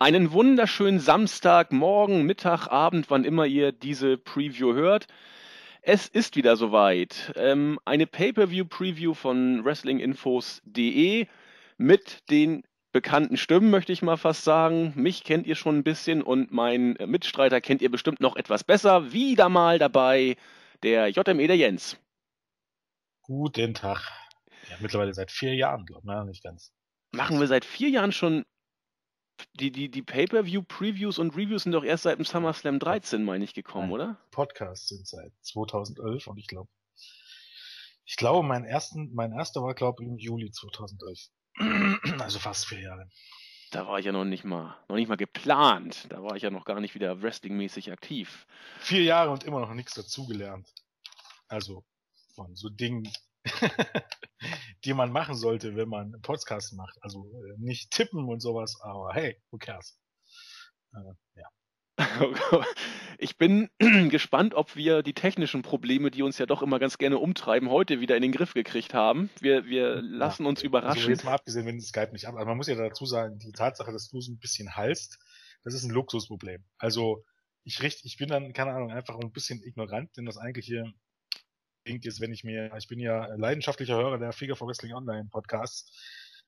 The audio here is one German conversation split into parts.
Einen wunderschönen Samstag, Morgen, Mittag, Abend, wann immer ihr diese Preview hört. Es ist wieder soweit. Ähm, eine Pay-per-view-Preview von WrestlingInfos.de mit den bekannten Stimmen, möchte ich mal fast sagen. Mich kennt ihr schon ein bisschen und meinen Mitstreiter kennt ihr bestimmt noch etwas besser. Wieder mal dabei der JME, der Jens. Guten Tag. Ja, mittlerweile seit vier Jahren, glaube ich, ne? nicht ganz. Machen wir seit vier Jahren schon die, die, die Pay-Per-View-Previews und Reviews sind doch erst seit dem SummerSlam 13, meine ich, gekommen, oder? Podcasts sind seit 2011 und ich glaube, ich glaube, mein, ersten, mein erster war, glaube ich, im Juli 2011. also fast vier Jahre. Da war ich ja noch nicht mal, noch nicht mal geplant. Da war ich ja noch gar nicht wieder wrestlingmäßig aktiv. Vier Jahre und immer noch nichts dazugelernt. Also von so Dingen, die man machen sollte, wenn man einen Podcast macht. Also äh, nicht tippen und sowas, aber hey, who cares? Äh, ja. Ich bin gespannt, ob wir die technischen Probleme, die uns ja doch immer ganz gerne umtreiben, heute wieder in den Griff gekriegt haben. Wir, wir lassen ja, uns überraschen. Also jetzt mal abgesehen, wenn Skype nicht ab. Also man muss ja dazu sagen, die Tatsache, dass du so ein bisschen halst, das ist ein Luxusproblem. Also ich richte, ich bin dann, keine Ahnung, einfach ein bisschen ignorant, denn das eigentlich klingt jetzt, wenn ich mir, ich bin ja leidenschaftlicher Hörer der Figure for Wrestling Online Podcasts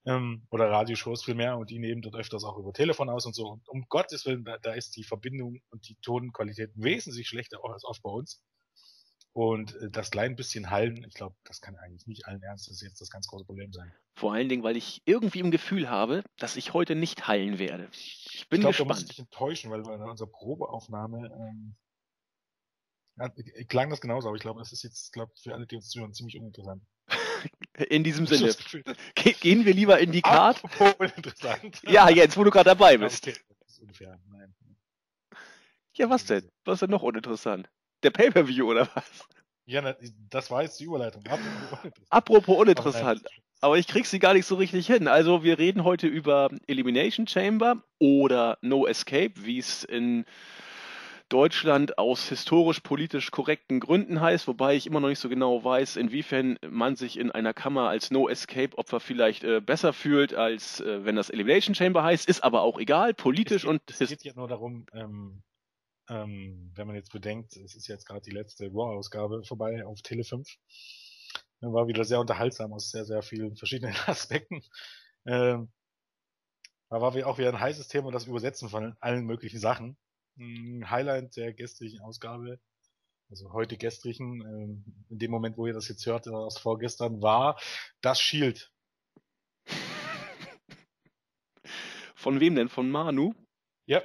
ähm, oder Radioshows vielmehr und die nehmen dort öfters auch über Telefon aus und so. Und um Gottes Willen, da, da ist die Verbindung und die Tonqualität wesentlich schlechter als oft bei uns. Und äh, das kleine bisschen Hallen, ich glaube, das kann eigentlich nicht allen Ernstes jetzt das ganz große Problem sein. Vor allen Dingen, weil ich irgendwie im Gefühl habe, dass ich heute nicht hallen werde. Ich bin ich glaub, gespannt. Da muss ich dich enttäuschen, weil bei unserer Probeaufnahme ähm, ja, klang das genauso, aber ich glaube, es ist jetzt, glaube für alle, die uns zuhören, ziemlich uninteressant. In diesem Sinne. Gehen wir lieber in die Card. uninteressant. Ja, jetzt, wo du gerade dabei bist. Okay, das ist ungefähr, nein. Ja, was denn? Was ist denn noch uninteressant? Der Pay-Per-View oder was? Ja, das war jetzt die Überleitung. Apropos uninteressant. Apropos uninteressant. Aber ich krieg sie gar nicht so richtig hin. Also wir reden heute über Elimination Chamber oder No Escape, wie es in Deutschland aus historisch-politisch korrekten Gründen heißt, wobei ich immer noch nicht so genau weiß, inwiefern man sich in einer Kammer als No-Escape-Opfer vielleicht äh, besser fühlt, als äh, wenn das Elimination Chamber heißt, ist aber auch egal, politisch es geht, und... Es geht ja nur darum, ähm, ähm, wenn man jetzt bedenkt, es ist jetzt gerade die letzte Raw-Ausgabe vorbei auf Tele 5, war wieder sehr unterhaltsam aus sehr, sehr vielen verschiedenen Aspekten. Ähm, da war auch wieder ein heißes Thema, das Übersetzen von allen möglichen Sachen. Highlight der gestrigen Ausgabe, also heute gestrigen, ähm, in dem Moment, wo ihr das jetzt hört, aus vorgestern, war das Shield. Von wem denn? Von Manu? Ja.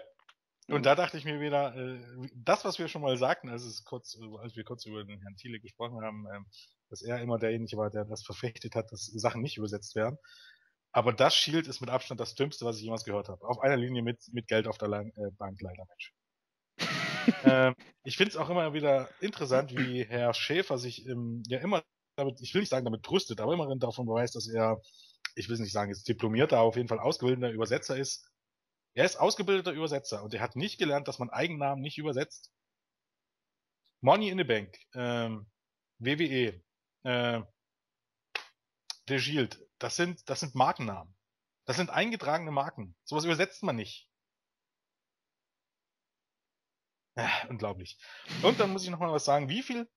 Und da dachte ich mir wieder, äh, das, was wir schon mal sagten, als, es kurz, als wir kurz über den Herrn Thiele gesprochen haben, ähm, dass er immer derjenige war, der das verfechtet hat, dass Sachen nicht übersetzt werden. Aber das Shield ist mit Abstand das Dümmste, was ich jemals gehört habe. Auf einer Linie mit, mit Geld auf der äh, Bank leider, Mensch äh, ich finde es auch immer wieder interessant, wie Herr Schäfer sich ähm, ja immer damit, ich will nicht sagen damit brüstet, aber immerhin davon beweist, dass er, ich will nicht sagen, jetzt diplomierter, aber auf jeden Fall ausgebildeter Übersetzer ist. Er ist ausgebildeter Übersetzer und er hat nicht gelernt, dass man Eigennamen nicht übersetzt. Money in the Bank, ähm, WWE, äh, The Shield, das sind, das sind Markennamen. Das sind eingetragene Marken. Sowas übersetzt man nicht. Ja, unglaublich. Und dann muss ich noch mal was sagen. Wie viel,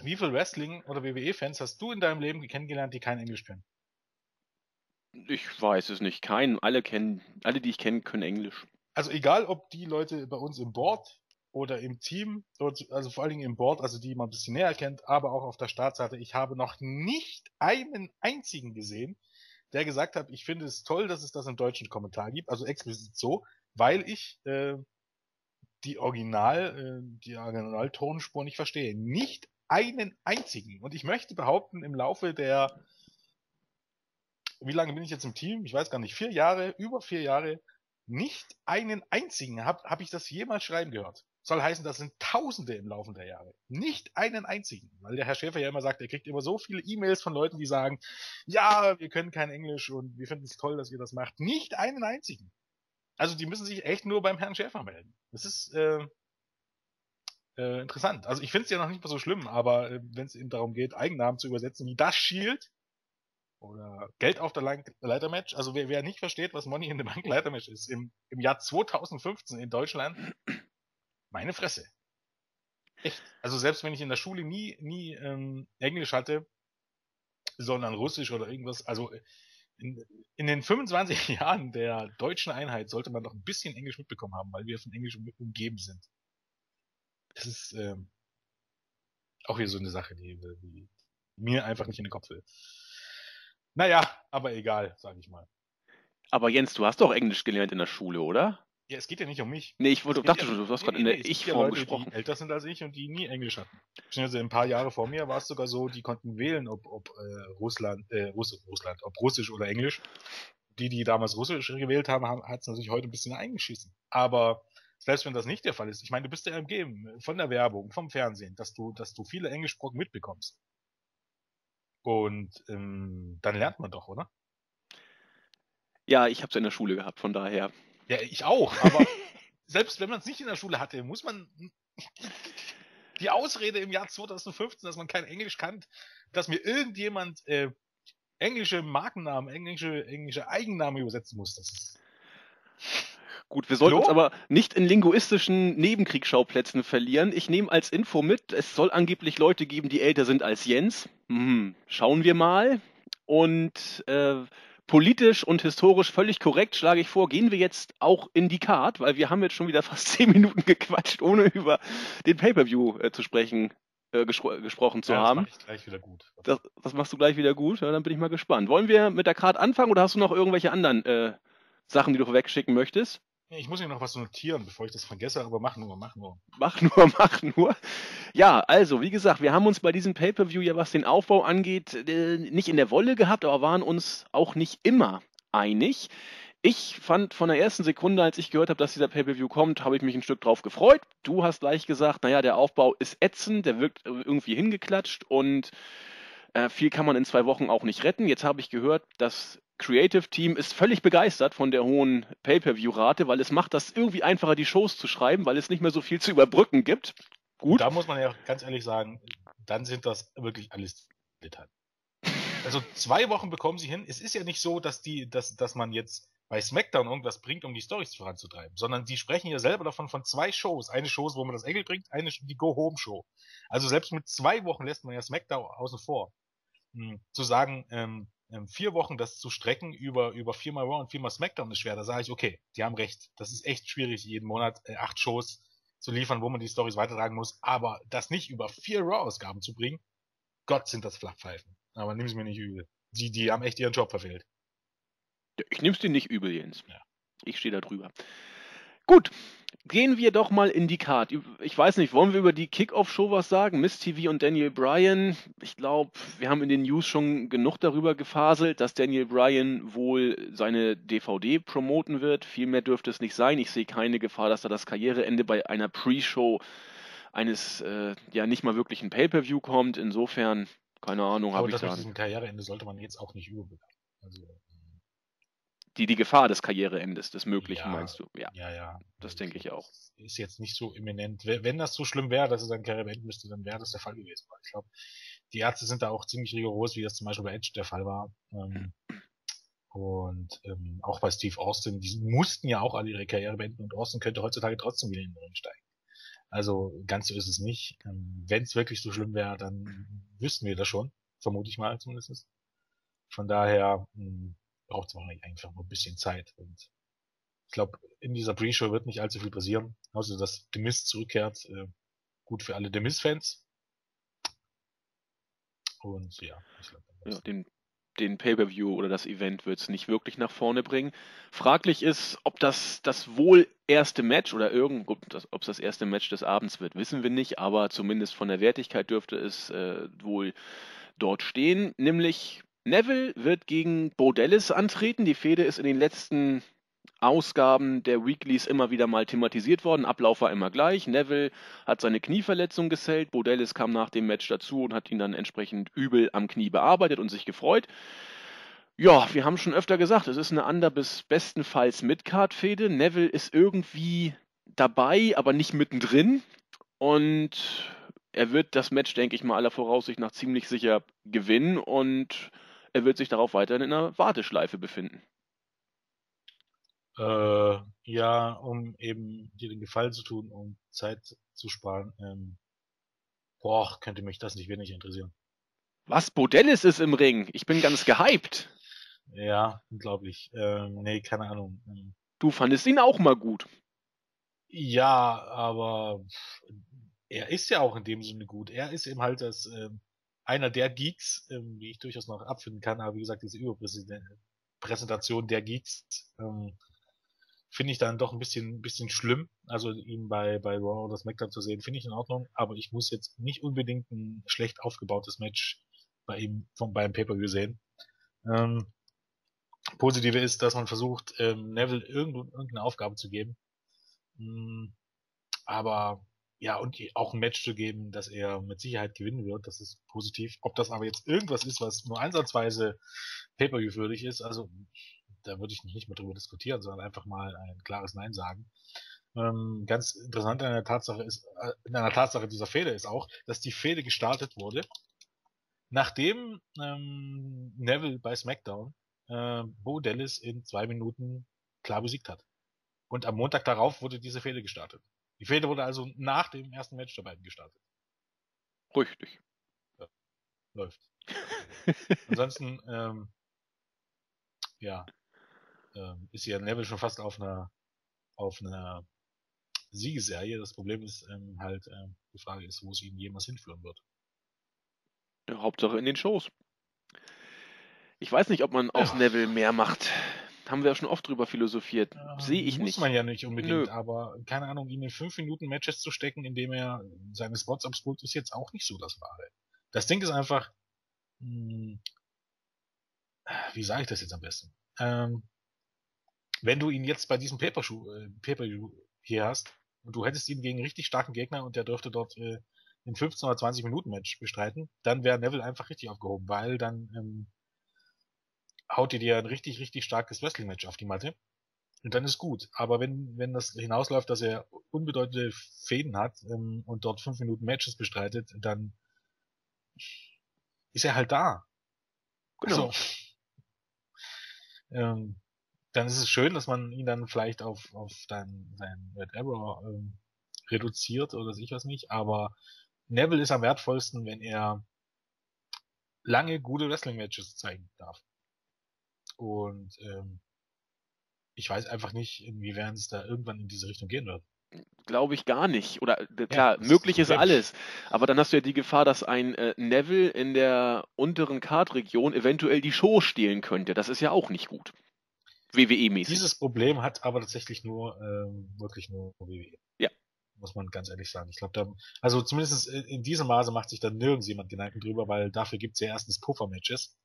wie viel Wrestling- oder WWE-Fans hast du in deinem Leben kennengelernt, die kein Englisch können? Ich weiß es nicht. Keinen. Alle kennen, alle, die ich kenne, können Englisch. Also egal, ob die Leute bei uns im Board oder im Team, also vor allen Dingen im Board, also die man ein bisschen näher kennt, aber auch auf der Startseite, ich habe noch nicht einen einzigen gesehen, der gesagt hat, ich finde es toll, dass es das im deutschen Kommentar gibt, also explizit so, weil ich äh, die Original, äh, die Originaltonspur nicht verstehe. Nicht einen einzigen. Und ich möchte behaupten, im Laufe der, wie lange bin ich jetzt im Team? Ich weiß gar nicht, vier Jahre, über vier Jahre, nicht einen einzigen habe hab ich das jemals schreiben gehört. Soll heißen, das sind Tausende im Laufe der Jahre. Nicht einen einzigen. Weil der Herr Schäfer ja immer sagt, er kriegt immer so viele E-Mails von Leuten, die sagen, ja, wir können kein Englisch und wir finden es toll, dass ihr das macht. Nicht einen einzigen. Also die müssen sich echt nur beim Herrn Schäfer melden. Das ist äh, äh, interessant. Also ich finde es ja noch nicht mal so schlimm, aber äh, wenn es eben darum geht, Eigennamen zu übersetzen, wie das Shield, oder Geld auf der Leitermatch. Also wer, wer nicht versteht, was Money in the Bank Leitermatch ist, im, im Jahr 2015 in Deutschland, meine Fresse. Echt. Also selbst wenn ich in der Schule nie, nie ähm, Englisch hatte, sondern Russisch oder irgendwas, also in, in, den 25 Jahren der deutschen Einheit sollte man doch ein bisschen Englisch mitbekommen haben, weil wir von Englisch umgeben sind. Das ist ähm, auch hier so eine Sache, die, die mir einfach nicht in den Kopf will. Naja, aber egal, sag ich mal. Aber Jens, du hast doch Englisch gelernt in der Schule, oder? Ja, es geht ja nicht um mich. Nee, ich wollte, dachte ja, schon, du hast nee, gerade nee, in der Ich-Form ja gesprochen. Die älter sind als ich und die nie Englisch hatten. Also ein paar Jahre vor mir war es sogar so, die konnten wählen, ob, ob äh, Russland, äh, Russ Russland, ob Russisch oder Englisch. Die, die damals Russisch gewählt haben, haben hat es natürlich heute ein bisschen eingeschissen. Aber selbst wenn das nicht der Fall ist, ich meine, du bist ja umgeben von der Werbung, vom Fernsehen, dass du, dass du viele Englischbrocken mitbekommst. Und ähm, dann lernt man doch, oder? Ja, ich habe es in der Schule gehabt, von daher. Ja, ich auch, aber selbst wenn man es nicht in der Schule hatte, muss man die Ausrede im Jahr 2015, dass man kein Englisch kann, dass mir irgendjemand äh, englische Markennamen, englische, englische Eigennamen übersetzen muss, das ist Gut, wir sollten uns aber nicht in linguistischen Nebenkriegsschauplätzen verlieren. Ich nehme als Info mit, es soll angeblich Leute geben, die älter sind als Jens. Hm, schauen wir mal. Und äh, politisch und historisch völlig korrekt schlage ich vor, gehen wir jetzt auch in die Card, weil wir haben jetzt schon wieder fast zehn Minuten gequatscht, ohne über den Pay-Per-View äh, zu sprechen. Äh, gespro gesprochen zu ja, haben. Das, mach ich gleich wieder gut. Das, das, machst du gleich wieder gut? Ja, dann bin ich mal gespannt. Wollen wir mit der Card anfangen oder hast du noch irgendwelche anderen äh, Sachen, die du wegschicken möchtest? Ich muss hier noch was notieren, bevor ich das vergesse, aber mach nur, mach nur. Mach nur, mach nur. Ja, also, wie gesagt, wir haben uns bei diesem Pay-Per-View ja, was den Aufbau angeht, äh, nicht in der Wolle gehabt, aber waren uns auch nicht immer einig. Ich fand von der ersten Sekunde, als ich gehört habe, dass dieser Pay-Per-View kommt, habe ich mich ein Stück drauf gefreut. Du hast gleich gesagt, naja, der Aufbau ist ätzend, der wirkt irgendwie hingeklatscht und äh, viel kann man in zwei Wochen auch nicht retten. Jetzt habe ich gehört, dass Creative Team ist völlig begeistert von der hohen Pay-per-view-Rate, weil es macht das irgendwie einfacher, die Shows zu schreiben, weil es nicht mehr so viel zu überbrücken gibt. Gut. Da muss man ja ganz ehrlich sagen, dann sind das wirklich alles Details. Also zwei Wochen bekommen sie hin. Es ist ja nicht so, dass die, dass, dass man jetzt bei SmackDown irgendwas bringt, um die Storys voranzutreiben, sondern die sprechen ja selber davon von zwei Shows. Eine Show, wo man das Engel bringt, eine die Go-Home-Show. Also selbst mit zwei Wochen lässt man ja SmackDown außen vor. Hm, zu sagen, ähm, ähm, vier Wochen das zu strecken über, über viermal Raw und viermal SmackDown ist schwer. Da sage ich, okay, die haben recht. Das ist echt schwierig, jeden Monat äh, acht Shows zu liefern, wo man die Stories weitertragen muss. Aber das nicht über vier Raw-Ausgaben zu bringen, Gott sind das Flachpfeifen. Aber nimm es mir nicht übel. Die, die haben echt ihren Job verfehlt. Ich nehm's dir nicht übel, Jens. Ja. Ich stehe da drüber. Gut, gehen wir doch mal in die Card. Ich weiß nicht, wollen wir über die Kickoff-Show was sagen? Miss TV und Daniel Bryan. Ich glaube, wir haben in den News schon genug darüber gefaselt, dass Daniel Bryan wohl seine DVD promoten wird. Viel mehr dürfte es nicht sein. Ich sehe keine Gefahr, dass da das Karriereende bei einer Pre-Show eines äh, ja nicht mal wirklichen Pay-per-View kommt. Insofern, keine Ahnung, habe ich da. Diesem Karriereende sollte man jetzt auch nicht überbewerten. Also die, die Gefahr des Karriereendes, des Möglichen, ja, meinst du? Ja, ja. ja. Das also, denke ich auch. Ist jetzt nicht so imminent. Wenn das so schlimm wäre, dass er seine Karriere beenden müsste, dann wäre das der Fall gewesen. Ich glaube, die Ärzte sind da auch ziemlich rigoros, wie das zum Beispiel bei Edge der Fall war. Ähm, und ähm, auch bei Steve Austin, die mussten ja auch alle ihre Karriere beenden und Austin könnte heutzutage trotzdem wieder in den Ring steigen. Also ganz so ist es nicht. Ähm, Wenn es wirklich so schlimm wäre, dann wüssten wir das schon. Vermute ich mal zumindest. Von daher, mh, hm, braucht es nicht einfach nur ein bisschen Zeit. Und ich glaube, in dieser Pre-Show wird nicht allzu viel passieren, außer dass The Mist zurückkehrt. Äh, gut für alle The Mist-Fans. Und ja, ich glaube. Ja, den, den Pay-Per-View oder das Event wird es nicht wirklich nach vorne bringen. Fraglich ist, ob das das wohl erste Match oder irgend, ob es das erste Match des Abends wird, wissen wir nicht, aber zumindest von der Wertigkeit dürfte es äh, wohl dort stehen, nämlich Neville wird gegen Bo Dallas antreten. Die Fehde ist in den letzten Ausgaben der Weeklies immer wieder mal thematisiert worden. Ablauf war immer gleich. Neville hat seine Knieverletzung gesellt. Bo Dallas kam nach dem Match dazu und hat ihn dann entsprechend übel am Knie bearbeitet und sich gefreut. Ja, wir haben schon öfter gesagt, es ist eine Under- bis bestenfalls Midcard-Fehde. Neville ist irgendwie dabei, aber nicht mittendrin. Und er wird das Match, denke ich mal, aller Voraussicht nach ziemlich sicher gewinnen und er wird sich darauf weiterhin in einer Warteschleife befinden. Äh, ja, um eben dir den Gefallen zu tun, um Zeit zu sparen. Ähm, boah, könnte mich das nicht wenig interessieren. Was? Bodellis ist im Ring. Ich bin ganz gehypt. Ja, unglaublich. Ähm, nee, keine Ahnung. Ähm, Du fandest ihn auch mal gut. Ja, aber er ist ja auch in dem Sinne gut. Er ist eben halt das ähm, einer der Geeks, ähm, die ich durchaus noch abfinden kann, aber wie gesagt, diese Überpräsentation der Geeks ähm, finde ich dann doch ein bisschen, bisschen schlimm. Also ihn bei, bei Raw oder SmackDown zu sehen, finde ich in Ordnung, aber ich muss jetzt nicht unbedingt ein schlecht aufgebautes Match bei ihm vom, beim Pay-Per-View sehen. Ähm, Positive ist, dass man versucht, ähm, Neville irgendeine Aufgabe zu geben. Mm, aber ja, und auch ein Match zu geben, dass er mit Sicherheit gewinnen wird, das ist positiv. Ob das aber jetzt irgendwas ist, was nur ansatzweise Pay-Per-View würdig ist, also da würde ich nicht mehr drüber diskutieren, sondern einfach mal ein klares Nein sagen. Ähm, ganz interessant an der Tatsache ist, äh, in einer Tatsache dieser Fehde ist auch, dass die Fehde gestartet wurde, nachdem ähm, Neville bei SmackDown äh, Bo Dallas in zwei Minuten klar besiegt hat. Und am Montag darauf wurde diese Fehde gestartet. Die Fehde wurde also nach dem ersten Match der beiden gestartet. Richtig. Ja, läuft. Ansonsten, ähm, ja, ähm, ist ja Neville schon fast auf einer auf einer Siegeserie. Das Problem ist ähm, halt, ähm, die Frage ist, wo es ihn jemals hinführen wird. Ja, Hauptsache in den Shows. Ich weiß nicht, ob man aus ja. Neville mehr macht. Haben wir ja schon oft drüber philosophiert. Ja, Sehe ich muss nicht. Muss man ja nicht unbedingt, Nö. aber keine Ahnung, ihn in 5 Minuten Matches zu stecken, indem er seine Spots abspult, ist jetzt auch nicht so das Wahre. Das Ding ist einfach, mh, hm, wie sage ich das jetzt am besten? Ähm, wenn du ihn jetzt bei diesem Paper-View äh, Paper hier hast und du hättest ihn gegen richtig starken Gegner und der dürfte dort äh, in 15 oder 20 Minuten Match bestreiten, dann wäre Neville einfach richtig aufgehoben, weil dann ähm, haut ihr dir ein richtig, richtig starkes Wrestling-Match auf die Matte. Und dann ist gut. Aber wenn, wenn das hinausläuft, dass er unbedeutende Fäden hat ähm, und dort fünf Minuten Matches bestreitet, dann ist er halt da. Genau. Also, ähm, dann ist es schön, dass man ihn dann vielleicht auf, auf dein, dein Red Arrow ähm, reduziert oder sich was nicht, aber Neville ist am wertvollsten, wenn er lange gute Wrestling-Matches zeigen darf. Und ähm, ich weiß einfach nicht, inwiefern es da irgendwann in diese Richtung gehen wird. Glaube ich gar nicht. Oder äh, klar, ja, möglich ist, ist alles. Aber dann hast du ja die Gefahr, dass ein äh, Neville in der unteren Kartregion eventuell die Show stehlen könnte. Das ist ja auch nicht gut. WWE-mäßig. Dieses Problem hat aber tatsächlich nur, ähm, wirklich nur WWE. Ja. Muss man ganz ehrlich sagen. Ich glaube, da, also zumindest in diesem Maße macht sich da nirgends jemand Gedanken drüber, weil dafür gibt es ja erstens Puffer-Matches.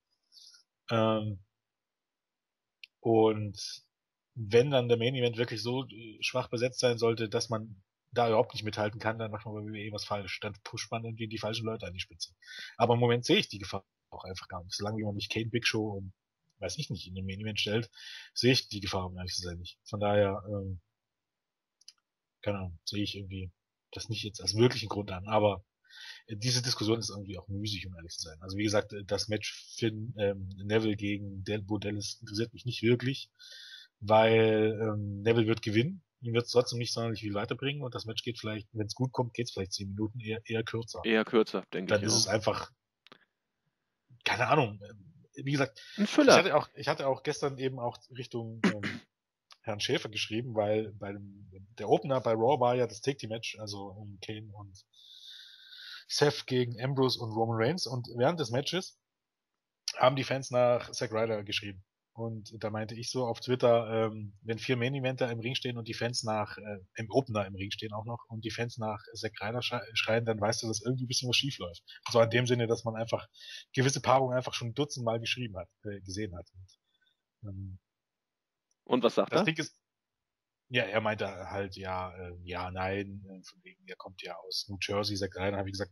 Ähm, und wenn dann der Main Event wirklich so äh, schwach besetzt sein sollte, dass man da überhaupt nicht mithalten kann, dann macht man bei WWE was falsch. Dann pusht man irgendwie die falschen Leute an die Spitze. Aber im Moment sehe ich die Gefahr auch einfach gar nicht. Solange man nicht Kane Big Show und weiß ich nicht in den Main Event stellt, sehe ich die Gefahr um ehrlich zu sein nicht. Von daher, ähm, keine Ahnung, sehe ich irgendwie das nicht jetzt als wirklichen Grund an. Aber diese Diskussion ist irgendwie auch müßig, um ehrlich zu sein. Also wie gesagt, das Match Finn ähm, Neville gegen Del Bodellis interessiert mich nicht wirklich, weil ähm, Neville wird gewinnen. Ihm wird es trotzdem nicht sonderlich viel weiterbringen und das Match geht vielleicht, wenn es gut kommt, geht es vielleicht zehn Minuten, eher, eher kürzer. Eher kürzer, denke ich. Dann ist es einfach, keine Ahnung, wie gesagt, Ein Füller. Ich hatte auch, ich hatte auch gestern eben auch Richtung ähm, Herrn Schäfer geschrieben, weil bei dem, der Opener bei Raw war ja das Take-Team-Match, also um Kane und Seth gegen Ambrose und Roman Reigns und während des Matches haben die Fans nach Zack Ryder geschrieben. Und da meinte ich so auf Twitter, ähm, wenn vier Main Eventer im Ring stehen und die Fans nach, äh, im Opener im Ring stehen auch noch und die Fans nach Zack Ryder schreien, dann weißt du, dass irgendwie ein bisschen was schief läuft. So in dem Sinne, dass man einfach gewisse Paarungen einfach schon dutzendmal geschrieben hat, äh, gesehen hat. Und, ähm, und was sagt das er? Ding ist, ja, er meinte halt, ja, äh, ja, nein, äh, von wegen, er kommt ja aus New Jersey, Zack Ryder, habe ich gesagt,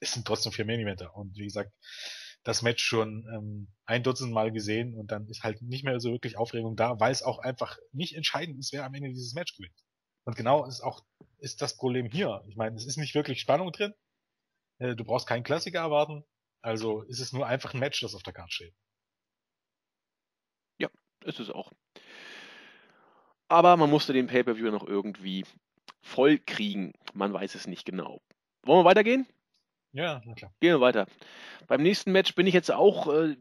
es sind trotzdem vier Eventer. Und wie gesagt, das Match schon ähm, ein Dutzend Mal gesehen und dann ist halt nicht mehr so wirklich Aufregung da, weil es auch einfach nicht entscheidend ist, wer am Ende dieses Match gewinnt. Und genau ist auch ist das Problem hier. Ich meine, es ist nicht wirklich Spannung drin. Äh, du brauchst keinen Klassiker erwarten. Also ist es nur einfach ein Match, das auf der Karte steht. ist es auch. Aber man musste den Pay-Per-View noch irgendwie voll kriegen. Man weiß es nicht genau. Wollen wir weitergehen? Ja, na klar. Gehen wir weiter. Beim nächsten Match bin ich jetzt auch äh,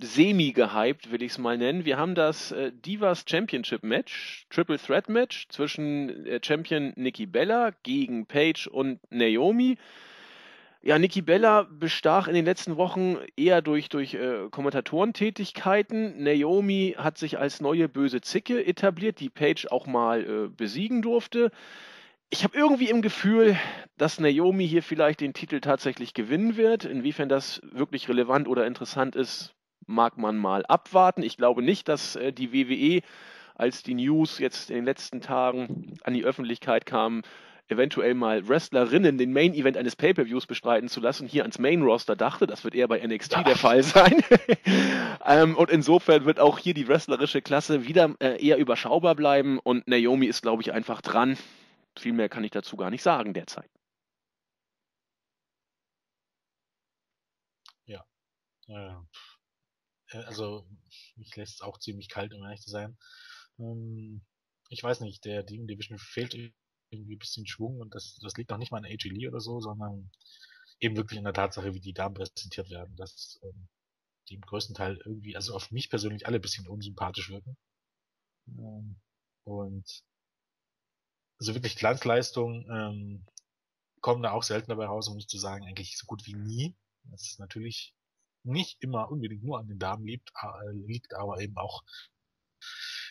semi-gehypt, will ich es mal nennen. Wir haben das äh, Divas Championship Match, Triple Threat Match zwischen äh, Champion Nikki Bella gegen Paige und Naomi. Ja, Nikki Bella bestach in den letzten Wochen eher durch, durch äh, Kommentatorentätigkeiten. Naomi hat sich als neue böse Zicke etabliert, die Paige auch mal äh, besiegen durfte ich habe irgendwie im Gefühl, dass Naomi hier vielleicht den Titel tatsächlich gewinnen wird. Inwiefern das wirklich relevant oder interessant ist, mag man mal abwarten. Ich glaube nicht, dass äh, die WWE, als die News jetzt in den letzten Tagen an die Öffentlichkeit kam, eventuell mal Wrestlerinnen den Main Event eines Pay-per-Views bestreiten zu lassen, hier ans Main Roster dachte. Das wird eher bei NXT ja. der Fall sein. ähm, und insofern wird auch hier die wrestlerische Klasse wieder äh, eher überschaubar bleiben und Naomi ist, glaube ich, einfach dran. Viel mehr kann ich dazu gar nicht sagen derzeit. Ja. Äh, also, mich lässt es auch ziemlich kalt, um ehrlich zu sein. Ähm, ich weiß nicht, der Demon Division fehlt irgendwie ein bisschen Schwung und das, das liegt auch nicht mal an AJ Lee oder so, sondern eben wirklich in der Tatsache, wie die Damen präsentiert werden, dass ähm, die im größten Teil irgendwie, also auf mich persönlich alle ein bisschen unsympathisch wirken. Ähm, und also wirklich Glanzleistungen ähm, kommen da auch selten dabei raus, um nicht zu sagen, eigentlich so gut wie nie. Das ist natürlich nicht immer unbedingt nur an den Damen liegt, liegt aber eben auch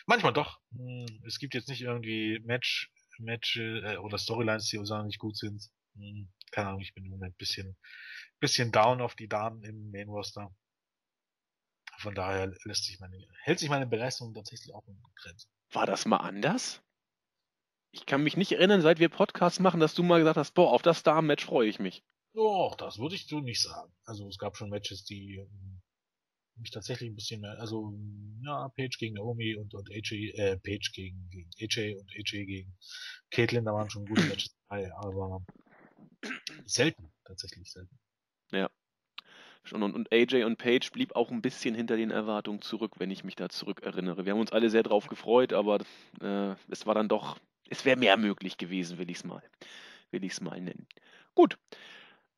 manchmal doch. Hm, es gibt jetzt nicht irgendwie Match, Match äh, oder Storylines, die uns nicht gut sind. Hm, keine Ahnung, ich bin im Moment bisschen, bisschen down auf die Damen im Main Roster. Von daher lässt sich meine, hält sich meine Begeisterung tatsächlich auch in Grenzen. War das mal anders? Ich kann mich nicht erinnern, seit wir Podcasts machen, dass du mal gesagt hast, boah, auf das Damen-Match freue ich mich. Doch, das würde ich so nicht sagen. Also es gab schon Matches, die ähm, mich tatsächlich ein bisschen mehr, also ja, Page gegen Naomi und, und AJ, äh, Page gegen, gegen AJ und AJ gegen Caitlyn, da waren schon gute Matches dabei, aber selten, tatsächlich selten. Ja. Und, und AJ und Page blieb auch ein bisschen hinter den Erwartungen zurück, wenn ich mich da zurück erinnere. Wir haben uns alle sehr drauf gefreut, aber äh, es war dann doch es wäre mehr möglich gewesen, will ich es mal, will ich's mal nennen. Gut,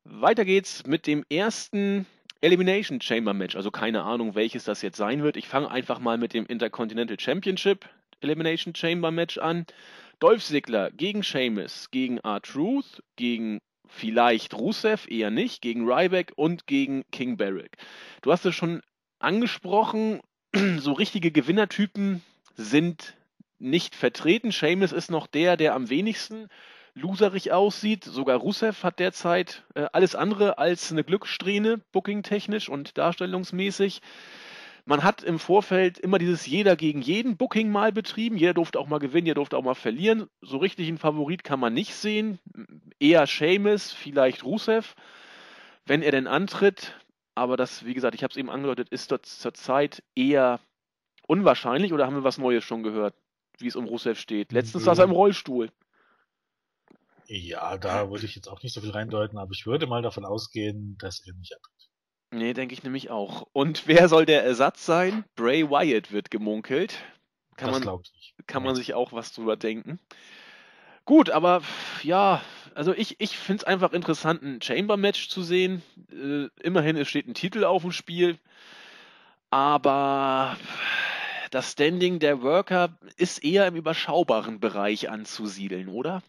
weiter geht's mit dem ersten Elimination Chamber Match. Also keine Ahnung, welches das jetzt sein wird. Ich fange einfach mal mit dem Intercontinental Championship Elimination Chamber Match an. Dolph Ziggler gegen Sheamus, gegen R-Truth, gegen vielleicht Rusev, eher nicht, gegen Ryback und gegen King Barrick. Du hast es schon angesprochen, so richtige Gewinnertypen sind nicht vertreten. Seamus ist noch der, der am wenigsten loserig aussieht. Sogar Rusev hat derzeit äh, alles andere als eine Glückssträhne, booking-technisch und darstellungsmäßig. Man hat im Vorfeld immer dieses jeder gegen jeden Booking mal betrieben. Jeder durfte auch mal gewinnen, jeder durfte auch mal verlieren. So richtig einen Favorit kann man nicht sehen. Eher Seamus, vielleicht Rusev, wenn er denn antritt. Aber das, wie gesagt, ich habe es eben angedeutet, ist dort zurzeit eher unwahrscheinlich. Oder haben wir was Neues schon gehört? Wie es um Rusev steht. Letztens saß er im Rollstuhl. Ja, da würde ich jetzt auch nicht so viel reindeuten, aber ich würde mal davon ausgehen, dass er nicht antritt. Nee, denke ich nämlich auch. Und wer soll der Ersatz sein? Bray Wyatt wird gemunkelt. Kann das glaube ich. Kann man sich auch was drüber denken. Gut, aber ja, also ich, ich finde es einfach interessant, ein Chamber-Match zu sehen. Äh, immerhin, es steht ein Titel auf dem Spiel. Aber das Standing der Worker ist eher im überschaubaren Bereich anzusiedeln, oder?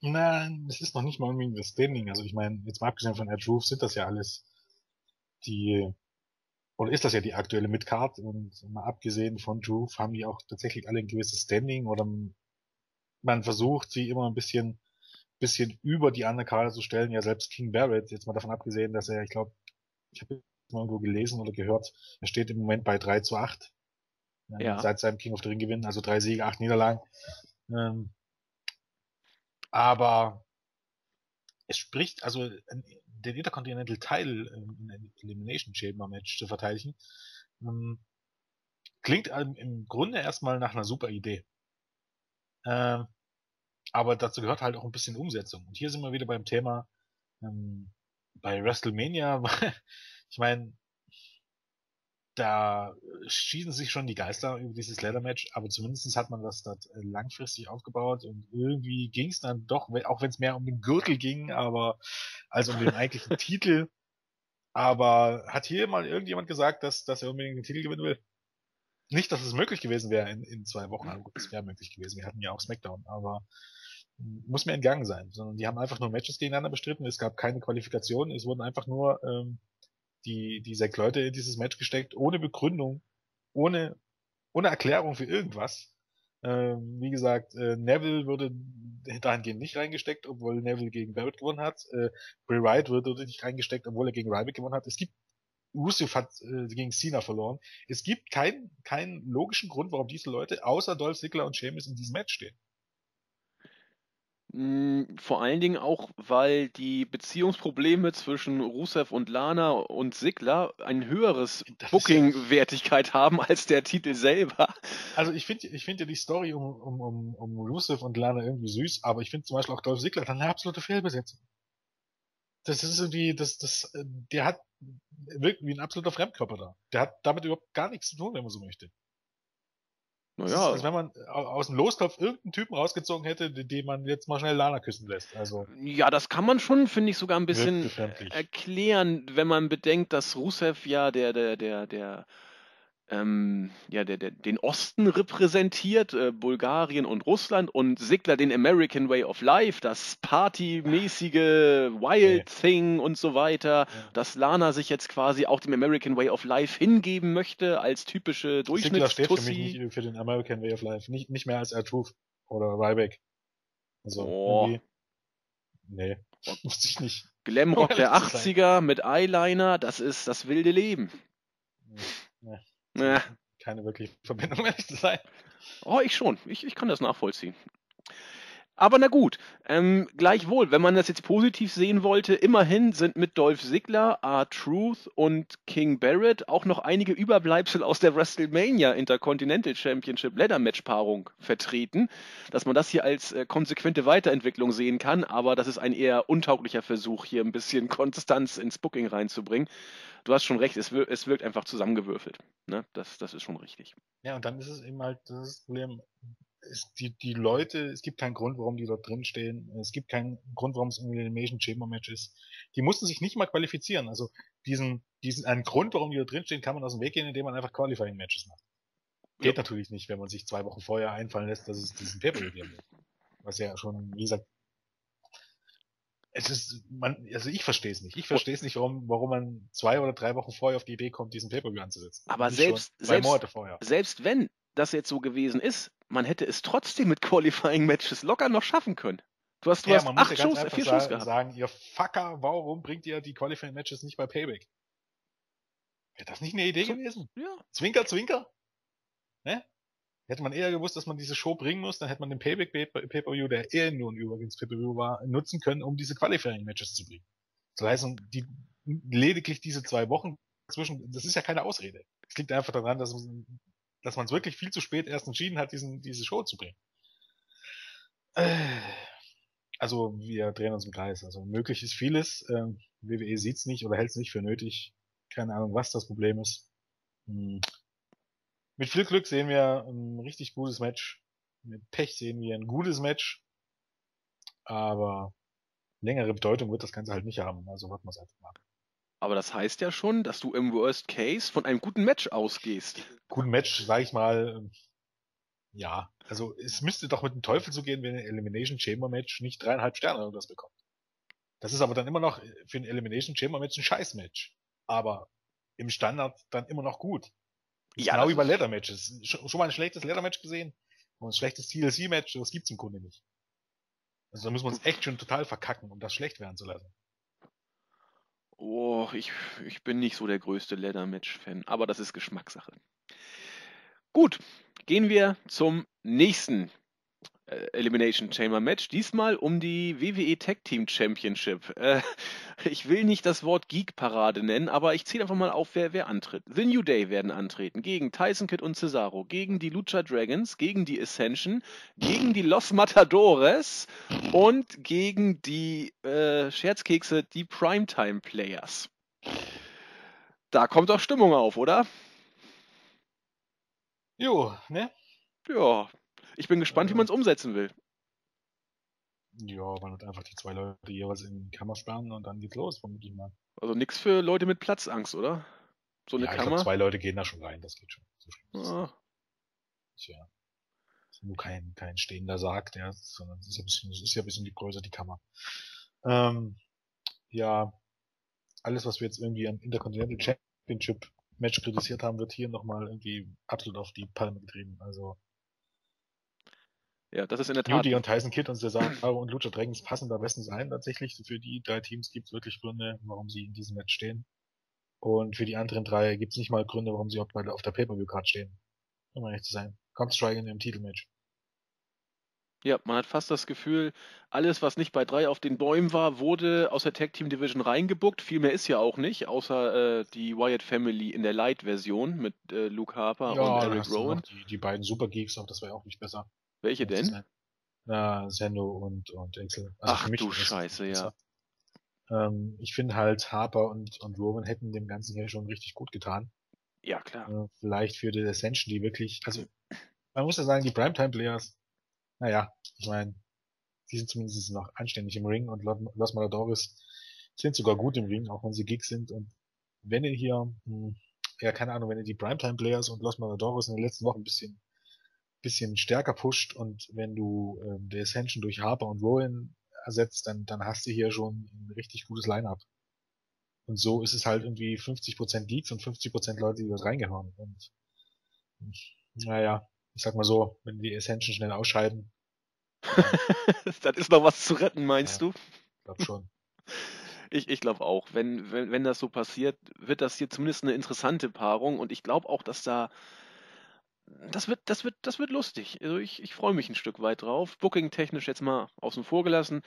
Nein, es ist noch nicht mal unbedingt das Standing. Also ich meine, jetzt mal abgesehen von Edge Roof sind das ja alles die, oder ist das ja die aktuelle Midcard und mal abgesehen von Roof haben die auch tatsächlich alle ein gewisses Standing oder man versucht sie immer ein bisschen, bisschen über die Undercard zu stellen. Ja, selbst King Barrett, jetzt mal davon abgesehen, dass er, ich glaube, ich habe irgendwo gelesen oder gehört, er steht im Moment bei 3 zu 8 ja. Seit seinem King of the Ring Gewinn, also drei Siege, acht Niederlagen. Ähm, aber es spricht, also den Intercontinental Title in Elimination Chamber Match zu verteidigen, ähm, klingt im Grunde erstmal nach einer super Idee. Ähm, aber dazu gehört halt auch ein bisschen Umsetzung. Und hier sind wir wieder beim Thema ähm, bei WrestleMania. ich meine, da schießen sich schon die Geister über dieses Leather-Match, aber zumindest hat man das dort äh, langfristig aufgebaut und irgendwie ging es dann doch, auch wenn es mehr um den Gürtel ging, aber also um den eigentlichen Titel. Aber hat hier mal irgendjemand gesagt, dass, dass er unbedingt den Titel gewinnen will? Nicht, dass es möglich gewesen wäre in, in zwei Wochen. Also, es wäre möglich gewesen. Wir hatten ja auch SmackDown, aber muss mir entgangen sein, sondern die haben einfach nur Matches gegeneinander bestritten. Es gab keine Qualifikation. Es wurden einfach nur ähm, die, die sechs Leute in dieses Match gesteckt, ohne Begründung, ohne, ohne Erklärung für irgendwas. Ähm, wie gesagt, äh, Neville wurde dahingehend nicht reingesteckt, obwohl Neville gegen Barrett gewonnen hat. Äh, Bray Wyatt wurde nicht reingesteckt, obwohl er gegen Ryback gewonnen hat. Es gibt Rusev hat äh, gegen Cena verloren. Es gibt keinen keinen logischen Grund, warum diese Leute außer Dolph Ziggler und Sheamus in diesem Match stehen. Hm, vor allen Dingen auch, weil die Beziehungsprobleme zwischen Rusev und Lana und Sigler ein höheres Booking-Wertigkeit haben als der Titel selber. Also ich finde ich finde ja die Story um, um, um, um Rusev und Lana irgendwie süß, aber ich finde zum Beispiel auch Dolph Sigler dann eine absolute Fehlbesetzung. Das ist irgendwie, das, das, äh, der hat, wirkt wie ein absoluter Fremdkörper da. Der hat damit überhaupt gar nichts zu tun, wenn man so möchte. Naja. Das ist, als wenn man aus dem Lostopf irgendeinen Typen rausgezogen hätte, den man jetzt mal schnell Lana küssen lässt. Also ja, das kann man schon, finde ich, sogar ein bisschen erklären, wenn man bedenkt, dass Rusev ja der, der, der, der ähm, ja, der, der, den Osten repräsentiert, äh, Bulgarien und Russland und Sigler den American Way of Life, das partymäßige Wild okay. Thing und so weiter, ja. dass Lana sich jetzt quasi auch dem American Way of Life hingeben möchte als typische Durchschnitts Sigler steht für mich nicht für den American Way of Life, nicht, nicht mehr als R-Truth oder Ryback. Also oh. irgendwie, nee, wusste ich nicht. Glamrock der 80er mit Eyeliner, das ist das wilde Leben. Nee. Ja. Keine wirkliche Verbindung, ehrlich zu sein. Oh, ich schon. Ich, ich kann das nachvollziehen. Aber na gut, ähm, gleichwohl, wenn man das jetzt positiv sehen wollte, immerhin sind mit Dolph Ziggler, R-Truth und King Barrett auch noch einige Überbleibsel aus der WrestleMania Intercontinental Championship Leather Match Paarung vertreten, dass man das hier als äh, konsequente Weiterentwicklung sehen kann, aber das ist ein eher untauglicher Versuch, hier ein bisschen Konstanz ins Booking reinzubringen. Du hast schon recht, es, wir es wirkt einfach zusammengewürfelt. Ne? Das, das ist schon richtig. Ja, und dann ist es eben halt das Problem, es, die, die Leute, es gibt keinen Grund, warum die dort drin stehen. Es gibt keinen Grund, warum es ein Elimination Chamber Match ist. Die mussten sich nicht mal qualifizieren. Also diesen, diesen, einen Grund, warum die dort drin stehen, kann man aus dem Weg gehen, indem man einfach Qualifying Matches macht. Geht ja. natürlich nicht, wenn man sich zwei Wochen vorher einfallen lässt, dass es diesen Paper geben wird. Was ja schon, wie gesagt, es ist, man, also ich verstehe es nicht. Ich verstehe es nicht, warum, warum man zwei oder drei Wochen vorher auf die Idee kommt, diesen Pay-Per-View anzusetzen. Aber selbst, selbst, selbst wenn das jetzt so gewesen ist, man hätte es trotzdem mit Qualifying-Matches locker noch schaffen können. Du hast, du ja, hast acht Shows, vier Shows gehabt. sagen, ihr Fucker, warum bringt ihr die Qualifying-Matches nicht bei Payback? Wäre das nicht eine Idee so, gewesen? Ja. Zwinker, zwinker? Ne? Hätte man eher gewusst, dass man diese Show bringen muss, dann hätte man den Payback Pay-Per-View, der eher nur ein übrigens Pay-Per-View war, nutzen können, um diese Qualifying-Matches zu bringen. Das heißt, die, lediglich diese zwei Wochen zwischen, das ist ja keine Ausrede. Es liegt einfach daran, dass dass man es wirklich viel zu spät erst entschieden hat, diesen, diese Show zu bringen. Also wir drehen uns im Kreis. Also möglich ist vieles. Ähm, WWE sieht's nicht oder hält es nicht für nötig. Keine Ahnung, was das Problem ist. Hm. Mit viel Glück sehen wir ein richtig gutes Match. Mit Pech sehen wir ein gutes Match. Aber längere Bedeutung wird das Ganze halt nicht haben. Also warten wir es einfach mal. Aber das heißt ja schon, dass du im Worst Case von einem guten Match ausgehst. Guten Match, sag ich mal, ähm, ja. Also es müsste doch mit dem Teufel zugehen, wenn ein Elimination Chamber Match nicht dreieinhalb Sterne oder was bekommt. Das ist aber dann immer noch für ein Elimination Chamber Match ein Scheiß-Match. Aber im Standard dann immer noch gut. Ja, genau bei Leather Matches. Schon mal ein schlechtes Leather Match gesehen? Und ein schlechtes TLC Match, das gibt's im Grunde nicht. Also da muss man es echt schon total verkacken, um das schlecht werden zu lassen. Oh, ich, ich bin nicht so der größte Leather-Match-Fan, aber das ist Geschmackssache. Gut, gehen wir zum nächsten Elimination Chamber Match. Diesmal um die WWE Tag Team Championship. Äh, ich will nicht das Wort Geek-Parade nennen, aber ich zähle einfach mal auf, wer, wer antritt. The New Day werden antreten gegen Tyson Kidd und Cesaro, gegen die Lucha Dragons, gegen die Ascension, gegen die Los Matadores und gegen die äh, Scherzkekse, die Primetime Players. Da kommt doch Stimmung auf, oder? Jo, ne? Ja. Ich bin gespannt, wie Äh. man es umsetzen will. Ja, man wird einfach die zwei Leute jeweils in die Kammer sperren und dann geht's los, vermute ich mal. Also nichts für Leute mit Platzangst, oder? So eine ja, ich glaub, Kammer. zwei Leute gehen da schon rein, das geht schon. So Ah, nicht, ja. Ist nur kein, kein stehender Sarg, der, sondern es ist ja ein bisschen, ist ja ein bisschen die Größe, die Kammer. Ähm, ja, alles, was wir jetzt irgendwie am Intercontinental Championship Match kritisiert haben, wird hier nochmal irgendwie absolut auf die Palme getrieben. Also, ja, das ist in der Tat. Judy und Tyson Kidd und Cesaro und Lucha Dragons passen da bestens ein tatsächlich. Für die drei Teams gibt's wirklich Gründe, warum sie in diesem Match stehen. Und für die anderen drei gibt's nicht mal Gründe, warum sie beide auf der Pay-Per-View-Card stehen. Um ehrlich zu sein. Kommt Striking im Titelmatch. Ja, man hat fast das Gefühl, alles, was nicht bei drei auf den Bäumen war, wurde aus der Tag Team Division reingebuckt. Viel mehr ist ja auch nicht, außer äh, die Wyatt Family in der Light-Version mit äh, Luke Harper und da Eric Rowan. Die, die beiden Super Geeks, aber das wäre auch nicht besser. Welche denn? Na, Sendo und, und Axel. Also Ach du Scheiße, ja. Ähm, ich finde halt Harper und, und Rowan hätten dem Ganzen hier schon richtig gut getan. Ja, klar. Äh, vielleicht für die Ascension, die wirklich, also man muss ja sagen, die Primetime-Players, naja, ich meine, die sind zumindest noch anständig im Ring und Los Matadores sind sogar gut im Ring, auch wenn sie Gigs sind. Und wenn ihr hier, hm, ja, keine Ahnung, wenn ihr die Primetime-Players und Los Matadores in den letzten Wochen ein bisschen, bisschen stärker pusht und wenn du ähm, die Ascension durch Harper und Rowan ersetzt, dann, dann hast du hier schon ein richtig gutes Line-Up. Und so ist es halt irgendwie 50% Geeks und 50% Leute, die dort reingehören. Und naja, ich sag mal so, wenn die Ascension schnell ausscheiden, das ist noch was zu retten, meinst Ja. du? glaub schon. Ich, ich glaube auch. Wenn, wenn, wenn das so passiert, wird das hier zumindest eine interessante Paarung und ich glaube auch, dass da. Das wird, das wird, das wird lustig. Also ich, ich freue mich ein Stück weit drauf. Booking-technisch jetzt mal außen vor gelassen.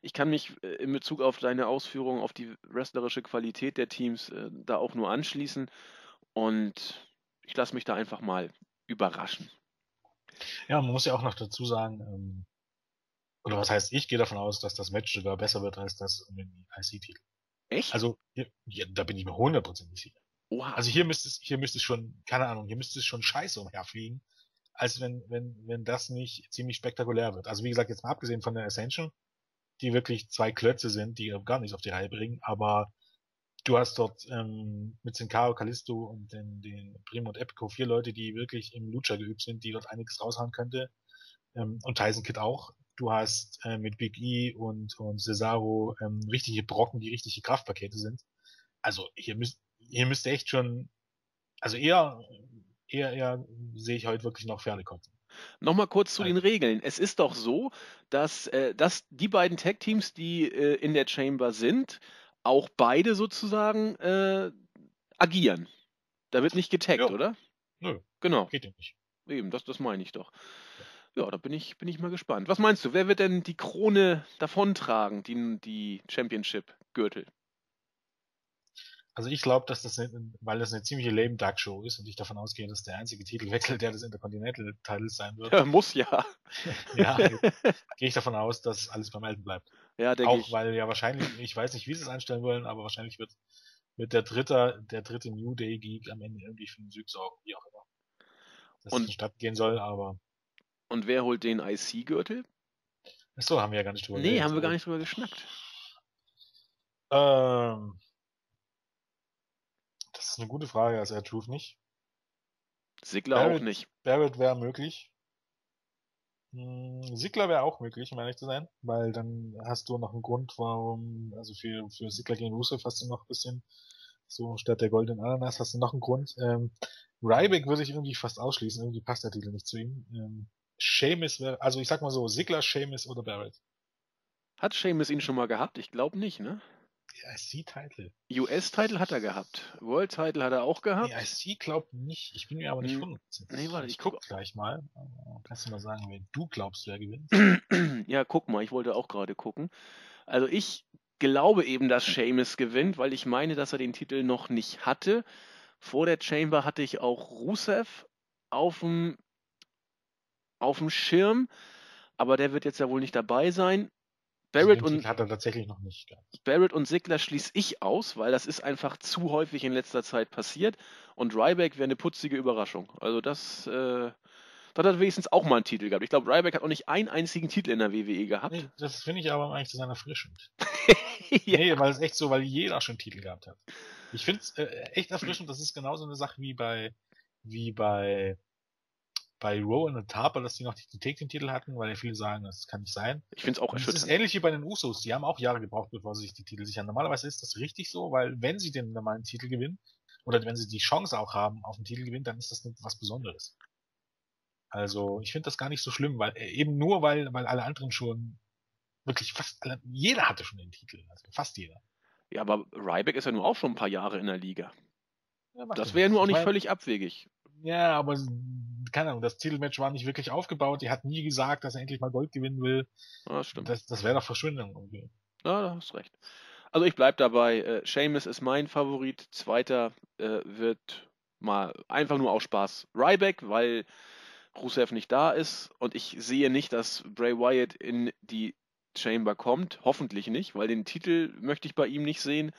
Ich kann mich äh, in Bezug auf deine Ausführungen, auf die wrestlerische Qualität der Teams äh, da auch nur anschließen. Und ich lasse mich da einfach mal überraschen. Ja, man muss ja auch noch dazu sagen, ähm, oder was heißt, ich gehe davon aus, dass das Match sogar besser wird als das um den IC-Titel. Echt? Also, ja, da bin ich mir hundertprozentig sicher. Oha. Also hier müsste es, hier müsste es schon, keine Ahnung, hier müsste es schon scheiße umherfliegen, als wenn, wenn, wenn das nicht ziemlich spektakulär wird. Also wie gesagt, jetzt mal abgesehen von der Ascension, die wirklich zwei Klötze sind, die gar nichts auf die Reihe bringen, aber du hast dort ähm, mit Sincaro, Callisto und den, den Primo und Epico vier Leute, die wirklich im Lucha geübt sind, die dort einiges raushauen könnte. Ähm, und Tyson Kidd auch. Du hast äh, mit Big E und, und Cesaro ähm, richtige Brocken, die richtige Kraftpakete sind. Also hier müsst, hier müsste echt schon, also eher, eher, eher sehe ich heute wirklich noch Pferdekotzen. Nochmal kurz zu den Regeln. Es ist doch so, dass, äh, dass die beiden Tag-Teams, die äh, in der Chamber sind, auch beide sozusagen äh, agieren. Da wird nicht getaggt, Ja. oder? Nö, Genau, geht ja nicht. eben, das, das meine ich doch. Ja, da bin ich, bin ich mal gespannt. Was meinst du, wer wird denn die Krone davontragen, die, die Championship-Gürtel? Also ich glaube, dass das, eine, weil das eine ziemliche lame Duck Show ist und ich davon ausgehe, dass der einzige Titelwechsel der des Intercontinental Titles sein wird, Ja, muss ja. ja, gehe ich davon aus, dass alles beim Alten bleibt. ja, denke Auch ich. weil ja wahrscheinlich, ich weiß nicht, wie sie es anstellen wollen, aber wahrscheinlich wird, wird der dritte, der dritte New Day Geek am Ende irgendwie für den Sieg sorgen, wie auch immer. Dass Und- es gehen soll, aber Und wer holt den IC-Gürtel? Achso, haben wir ja gar nicht drüber Nee, geredet. haben wir gar nicht drüber geschnackt. Ähm, das ist eine gute Frage, also er Truth nicht. Sigler auch Barrett- nicht. Barrett wäre möglich. Hm, Sigler wäre auch möglich, um ehrlich zu sein, weil dann hast du noch einen Grund, warum, also für, für Sigler gegen Rusev hast du noch ein bisschen, so statt der goldenen Ananas hast du noch einen Grund. Ähm, Ryback würde ich irgendwie fast ausschließen, irgendwie passt der Titel nicht zu ihm. Ähm, Sheamus wäre, also ich sag mal so, Sigler, Sheamus oder Barrett. Hat Seamus ihn schon mal gehabt? Ich glaube nicht, ne? IC-Title. US-Title hat er gehabt. World-Title hat er auch gehabt. Die IC glaubt nicht, ich bin mir aber nicht Hm. Nee, warte, sicher. ich ich guck guck- gleich mal. Kannst du mal sagen, wen du glaubst, wer gewinnt? Ja, guck mal, ich wollte auch gerade gucken. Also ich glaube eben, dass Seamus gewinnt, weil ich meine, dass er den Titel noch nicht hatte. Vor der Chamber hatte ich auch Rusev auf dem auf dem Schirm, aber der wird jetzt ja wohl nicht dabei sein. Barrett und, hat er tatsächlich noch nicht gehabt. Barrett und Sigler schließe ich aus, weil das ist einfach zu häufig in letzter Zeit passiert. Und Ryback wäre eine putzige Überraschung. Also das, äh, das hat wenigstens auch mal einen Titel gehabt. Ich glaube, Ryback hat auch nicht einen einzigen Titel in der WWE gehabt. Nee, das finde ich aber eigentlich zu seiner erfrischend. ja. Nee, weil es echt so, weil jeder schon Titel gehabt hat. Ich finde es äh, echt erfrischend. Das ist genauso eine Sache wie bei, wie bei bei Rowan und Harper, dass die noch die Take-Titel hatten, weil ja viele sagen, das kann nicht sein. Ich finde es auch erschütternd. Das ist ähnlich wie bei den Usos. Die haben auch Jahre gebraucht, bevor sie sich die Titel sichern. Normalerweise ist das richtig so, weil wenn sie den normalen Titel gewinnen, oder wenn sie die Chance auch haben auf den Titel gewinnen, dann ist das was Besonderes. Also, ich finde das gar nicht so schlimm, weil äh, eben nur weil, weil alle anderen schon wirklich fast alle, jeder hatte schon den Titel, also fast jeder. Ja, aber Ryback ist ja nur auch schon ein paar Jahre in der Liga. Ja, das wäre ja nur auch nicht völlig abwegig. Ja, aber keine Ahnung, das Titelmatch war nicht wirklich aufgebaut. Die hat nie gesagt, dass er endlich mal Gold gewinnen will. Ja, das stimmt. Das, das wäre doch Verschwindung irgendwie. Ja, da hast recht. Also ich bleib dabei. Äh, Seamus ist mein Favorit. Zweiter äh, wird mal einfach nur aus Spaß Ryback, weil Rusev nicht da ist und ich sehe nicht, dass Bray Wyatt in die Chamber kommt. Hoffentlich nicht, weil den Titel möchte ich bei ihm nicht sehen.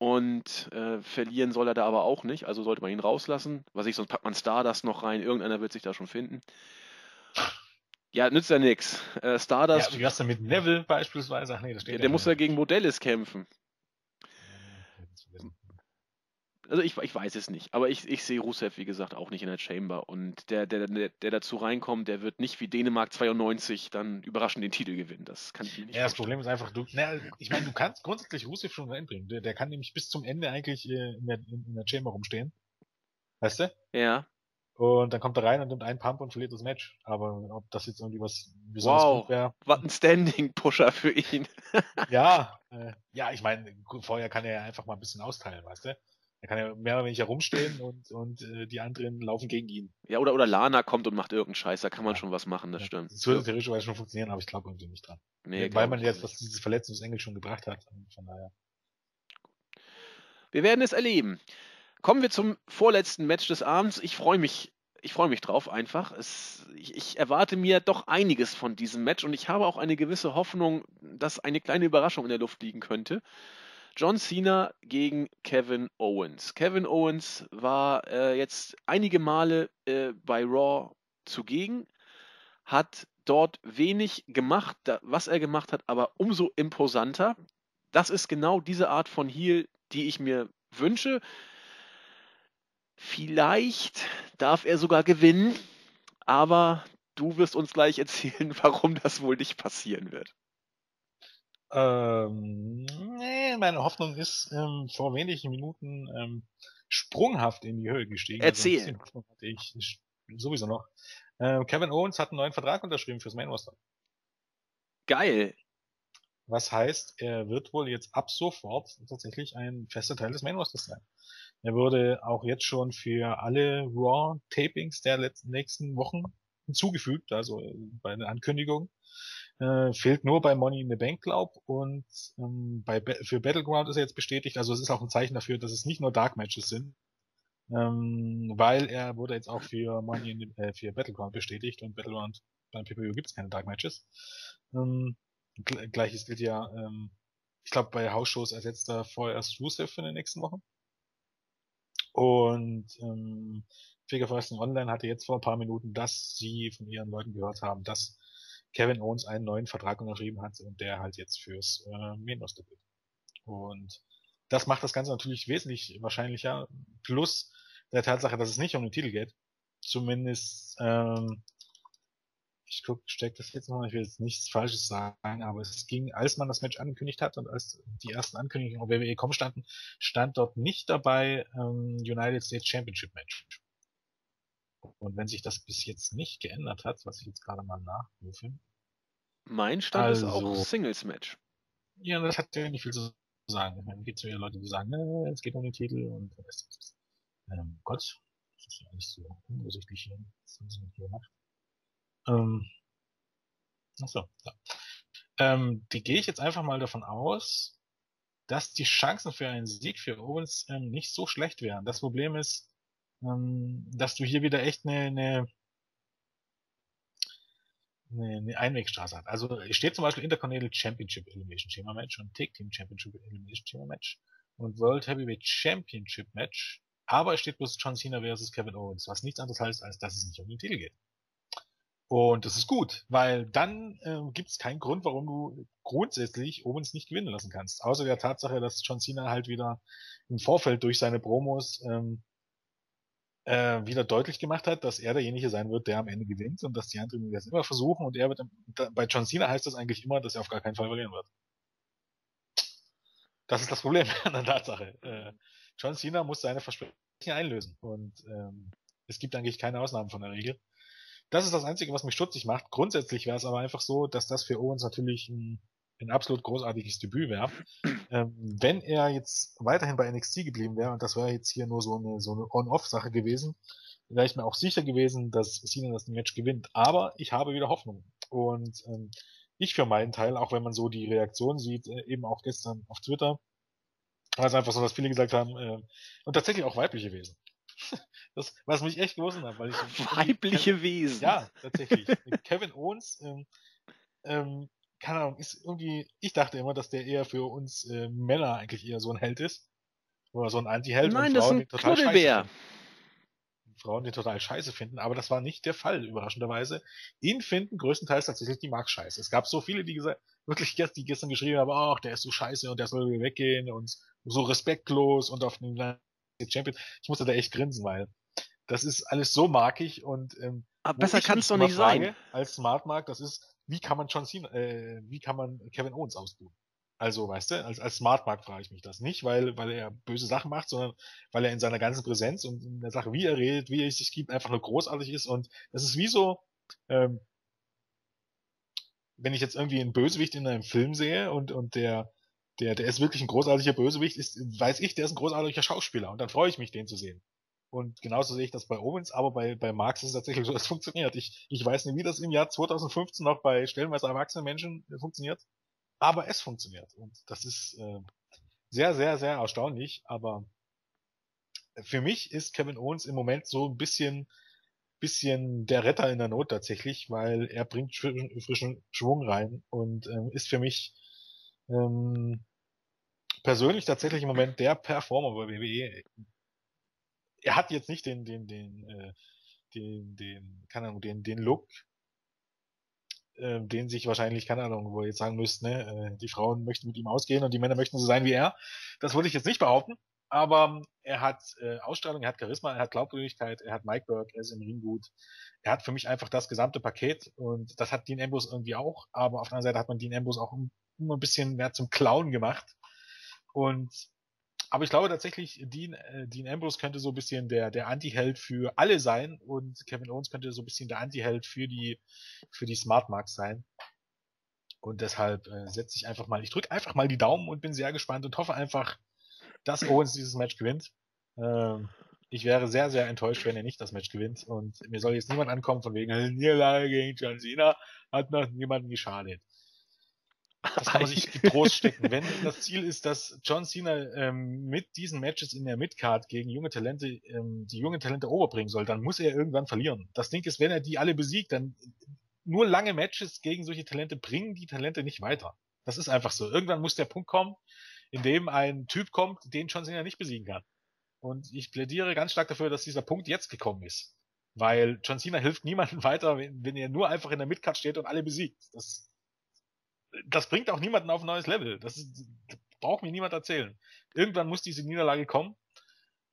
Und äh, verlieren soll er da aber auch nicht, also sollte man ihn rauslassen. Was ich, sonst packt man Stardust noch rein, irgendeiner wird sich da schon finden. Ja, nützt ja nichts. Äh, Stardust. Ja, wie hast du mit Neville beispielsweise? Ach nee, das steht ja, Der muss ja gegen Modellis kämpfen. Also ich, ich weiß es nicht, aber ich, ich sehe Rusev, wie gesagt, auch nicht in der Chamber. Und der, der, der, der dazu reinkommt, der wird nicht wie Dänemark 92 dann überraschend den Titel gewinnen. Das kann ich mir nicht Ja, das Problem ist einfach, du, na, ich meine, du kannst grundsätzlich Rusev schon reinbringen. Der, der kann nämlich bis zum Ende eigentlich äh, in, der, in der Chamber rumstehen. Weißt du? Ja. Und dann kommt er rein und nimmt einen Pump und verliert das Match. Aber ob das jetzt irgendwie was besonders wow, wäre. Was ein Standing-Pusher für ihn. ja, äh, ja, ich meine, vorher kann er ja einfach mal ein bisschen austeilen, weißt du? Er kann ja mehr oder weniger rumstehen und, und äh, die anderen laufen gegen ihn. Ja, oder, oder Lana kommt und macht irgendeinen Scheiß, da kann man ja. schon was machen, das ja, stimmt. Das würde theoretisch schon funktionieren, aber ich glaube irgendwie nicht dran. Nee, Weil man jetzt was dieses Verletzungsengel schon gebracht hat. Von daher. Wir werden es erleben. Kommen wir zum vorletzten Match des Abends. Ich freue mich, ich freue mich drauf einfach. Es, ich, ich, erwarte mir doch einiges von diesem Match und ich habe auch eine gewisse Hoffnung, dass eine kleine Überraschung in der Luft liegen könnte. John Cena gegen Kevin Owens. Kevin Owens war äh, jetzt einige Male äh, bei Raw zugegen, hat dort wenig gemacht, da, was er gemacht hat, aber umso imposanter. Das ist genau diese Art von Heel, die ich mir wünsche. Vielleicht darf er sogar gewinnen, aber du wirst uns gleich erzählen, warum das wohl nicht passieren wird. Ähm, nee, meine Hoffnung ist ähm, vor wenigen Minuten ähm, sprunghaft in die Höhe gestiegen. Also Erzähl. Also ich sowieso noch. Ähm, Kevin Owens hat einen neuen Vertrag unterschrieben fürs Main Roster. Geil. Was heißt, er wird wohl jetzt ab sofort tatsächlich ein fester Teil des Main Rosters sein. Er wurde auch jetzt schon für alle Raw Tapings der letzten nächsten Wochen hinzugefügt, also bei der Ankündigung. Äh, fehlt nur bei Money in the Bank, glaub. Und ähm, bei für Battleground ist er jetzt bestätigt. Also es ist auch ein Zeichen dafür, dass es nicht nur Dark Matches sind. Ähm, weil er wurde jetzt auch für Money in the, äh, für Battleground bestätigt und Battleground beim PPU gibt es keine Dark Matches. Ähm, Gleiches gilt ja, ähm, ich glaube, bei Hausshows ersetzt er vorerst Rusev in den nächsten Wochen. Und ähm, Figure Wrestling Online hatte jetzt vor ein paar Minuten, dass sie von ihren Leuten gehört haben, dass Kevin Owens einen neuen Vertrag unterschrieben hat und der halt jetzt fürs äh, Main Roster wird. Und das macht das Ganze natürlich wesentlich wahrscheinlicher. Plus der Tatsache, dass es nicht um den Titel geht. Zumindest, ähm, ich guck, steck das jetzt noch, ich will jetzt nichts Falsches sagen, aber es ging, als man das Match angekündigt hat und als die ersten Ankündigungen auf WWE.com standen, stand dort nicht dabei ähm, United States Championship Match. Und wenn sich das bis jetzt nicht geändert hat, was ich jetzt gerade mal nachrufe. Mein Stand also, ist auch also Singles Match. Ja, das hat ja nicht viel zu sagen. Ich meine, es gibt ja Leute, die sagen, ne, es geht um den Titel und ähm, Gott, das ist ja alles so unübersichtlich hier. Das haben sie nicht gemacht. Ähm, achso, ja. Ähm, die gehe ich jetzt einfach mal davon aus, dass die Chancen für einen Sieg für Owens ähm, nicht so schlecht wären. Das Problem ist, ähm, dass du hier wieder echt eine, eine eine, Einwegstraße hat. Also steht zum Beispiel Intercontinental Championship Elimination Chamber Match und Tag Team Championship Elimination Chamber Match und World Heavyweight Championship Match, aber es steht bloß John Cena versus Kevin Owens, was nichts anderes heißt, als dass es nicht um den Titel geht. Und das ist gut, weil dann äh, gibt es keinen Grund, warum du grundsätzlich Owens nicht gewinnen lassen kannst. Außer der Tatsache, dass John Cena halt wieder im Vorfeld durch seine Promos ähm, äh, wieder deutlich gemacht hat, dass er derjenige sein wird, der am Ende gewinnt und dass die anderen das immer versuchen und er wird, bei John Cena heißt das eigentlich immer, dass er auf gar keinen Fall verlieren wird. Das ist das Problem an der Tatsache. Äh, John Cena muss seine Versprechen einlösen und ähm, es gibt eigentlich keine Ausnahmen von der Regel. Das ist das Einzige, was mich stutzig macht. Grundsätzlich wäre es aber einfach so, dass das für Owens natürlich ein, ein absolut großartiges Debüt wäre. Ähm, wenn er jetzt weiterhin bei NXT geblieben wäre, und das wäre jetzt hier nur so eine, so eine On-Off-Sache gewesen, wäre ich mir auch sicher gewesen, dass Cena das Match gewinnt. Aber ich habe wieder Hoffnung. Und ähm, ich für meinen Teil, auch wenn man so die Reaktion sieht, äh, eben auch gestern auf Twitter, war es einfach so, dass viele gesagt haben, äh, und tatsächlich auch weibliche Wesen. Das, was mich echt gewusst hat, weil ich. Weibliche Wesen. Ja, tatsächlich. Kevin Owens, ähm, ähm, keine Ahnung, ist irgendwie, ich dachte immer, dass der eher für uns äh, Männer eigentlich eher so ein Held ist. Oder so ein Anti-Held. Nein, das Frauen, ist ein Knuddelbär. Frauen, die total scheiße finden, aber das war nicht der Fall, überraschenderweise. Ihn finden größtenteils tatsächlich die Max scheiße. Es gab so viele, die gesagt, wirklich die gestern geschrieben haben, ach, der ist so scheiße und der soll weggehen und so respektlos und auf den Champion. Ich musste da echt grinsen, weil das ist alles so markig und ähm, Aber besser kann es doch nicht frage, sein. Als Smart Mark, das ist, wie kann man John Cena, äh, wie kann man Kevin Owens ausbuchen? Also, weißt du, als, als Smart Mark frage ich mich das. Nicht, weil, weil er böse Sachen macht, sondern weil er in seiner ganzen Präsenz und in der Sache, wie er redet, wie er sich gibt, einfach nur großartig ist. Und das ist wie so, ähm, wenn ich jetzt irgendwie einen Bösewicht in einem Film sehe und, und der, der, der ist wirklich ein großartiger Bösewicht, ist, weiß ich, der ist ein großartiger Schauspieler und dann freue ich mich, den zu sehen. Und genauso sehe ich das bei Owens, aber bei, bei Marx ist es tatsächlich so, es funktioniert. Ich, ich weiß nicht, wie das im Jahr 2015 noch bei stellenweise erwachsenen Menschen äh, funktioniert, aber es funktioniert. Und das ist äh, sehr, sehr, sehr erstaunlich, aber für mich ist Kevin Owens im Moment so ein bisschen, bisschen der Retter in der Not tatsächlich, weil er bringt frischen Schwung rein und ähm, ist für mich ähm, persönlich tatsächlich im Moment der Performer bei WWE. Er hat jetzt nicht den, den, den, äh, den, den, keine Ahnung, den, den Look, äh, den sich wahrscheinlich, keine Ahnung, wo ihr jetzt sagen müsst, ne, äh, die Frauen möchten mit ihm ausgehen und die Männer möchten so sein wie er. Das würde ich jetzt nicht behaupten, aber er hat äh, Ausstrahlung, er hat Charisma, er hat Glaubwürdigkeit, er hat Mike Burke, er ist im Ring gut. Er hat für mich einfach das gesamte Paket und das hat Dean Ambrose irgendwie auch, aber auf der anderen Seite hat man Dean Ambrose auch immer ein bisschen mehr zum Clown gemacht. Und aber ich glaube tatsächlich, Dean, äh, Dean Ambrose könnte so ein bisschen der, der Anti-Held für alle sein und Kevin Owens könnte so ein bisschen der Anti-Held für die, für die Smart Marks sein. Und deshalb äh, setze ich einfach mal, ich drücke einfach mal die Daumen und bin sehr gespannt und hoffe einfach, dass Owens dieses Match gewinnt. Ähm, ich wäre sehr, sehr enttäuscht, wenn er nicht das Match gewinnt. Und mir soll jetzt niemand ankommen von wegen Niederlage gegen John Cena, hat noch niemanden geschadet. Das kann man sich getrost stecken. Wenn das Ziel ist, dass John Cena ähm, mit diesen Matches in der Midcard gegen junge Talente ähm, die jungen Talente overbringen soll, dann muss er irgendwann verlieren. Das Ding ist, wenn er die alle besiegt, dann nur lange Matches gegen solche Talente bringen die Talente nicht weiter. Das ist einfach so. Irgendwann muss der Punkt kommen, in dem ein Typ kommt, den John Cena nicht besiegen kann. Und ich plädiere ganz stark dafür, dass dieser Punkt jetzt gekommen ist. Weil John Cena hilft niemandem weiter, wenn, wenn er nur einfach in der Midcard steht und alle besiegt. Das das bringt auch niemanden auf ein neues Level. Das, ist, das braucht mir niemand erzählen. Irgendwann muss diese Niederlage kommen.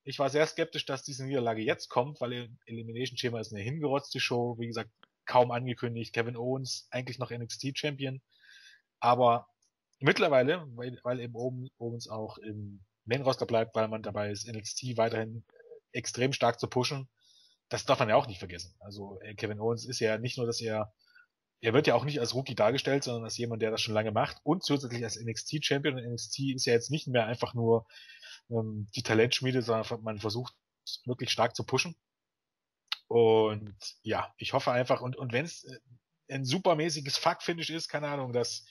Ich war sehr skeptisch, dass diese Niederlage jetzt kommt, weil Elimination Chamber ist eine hingerotzte Show. Wie gesagt, kaum angekündigt. Kevin Owens, eigentlich noch NXT Champion. Aber mittlerweile, weil, weil eben Owens auch im Main Roster bleibt, weil man dabei ist, NXT weiterhin extrem stark zu pushen. Das darf man ja auch nicht vergessen. Also äh, Kevin Owens ist ja nicht nur, dass er er wird ja auch nicht als Rookie dargestellt, sondern als jemand, der das schon lange macht und zusätzlich als NXT-Champion. Und NXT ist ja jetzt nicht mehr einfach nur ähm, die Talentschmiede, sondern man versucht wirklich stark zu pushen. Und ja, ich hoffe einfach, und, und wenn es äh, ein supermäßiges Fuck-Finish ist, keine Ahnung, dass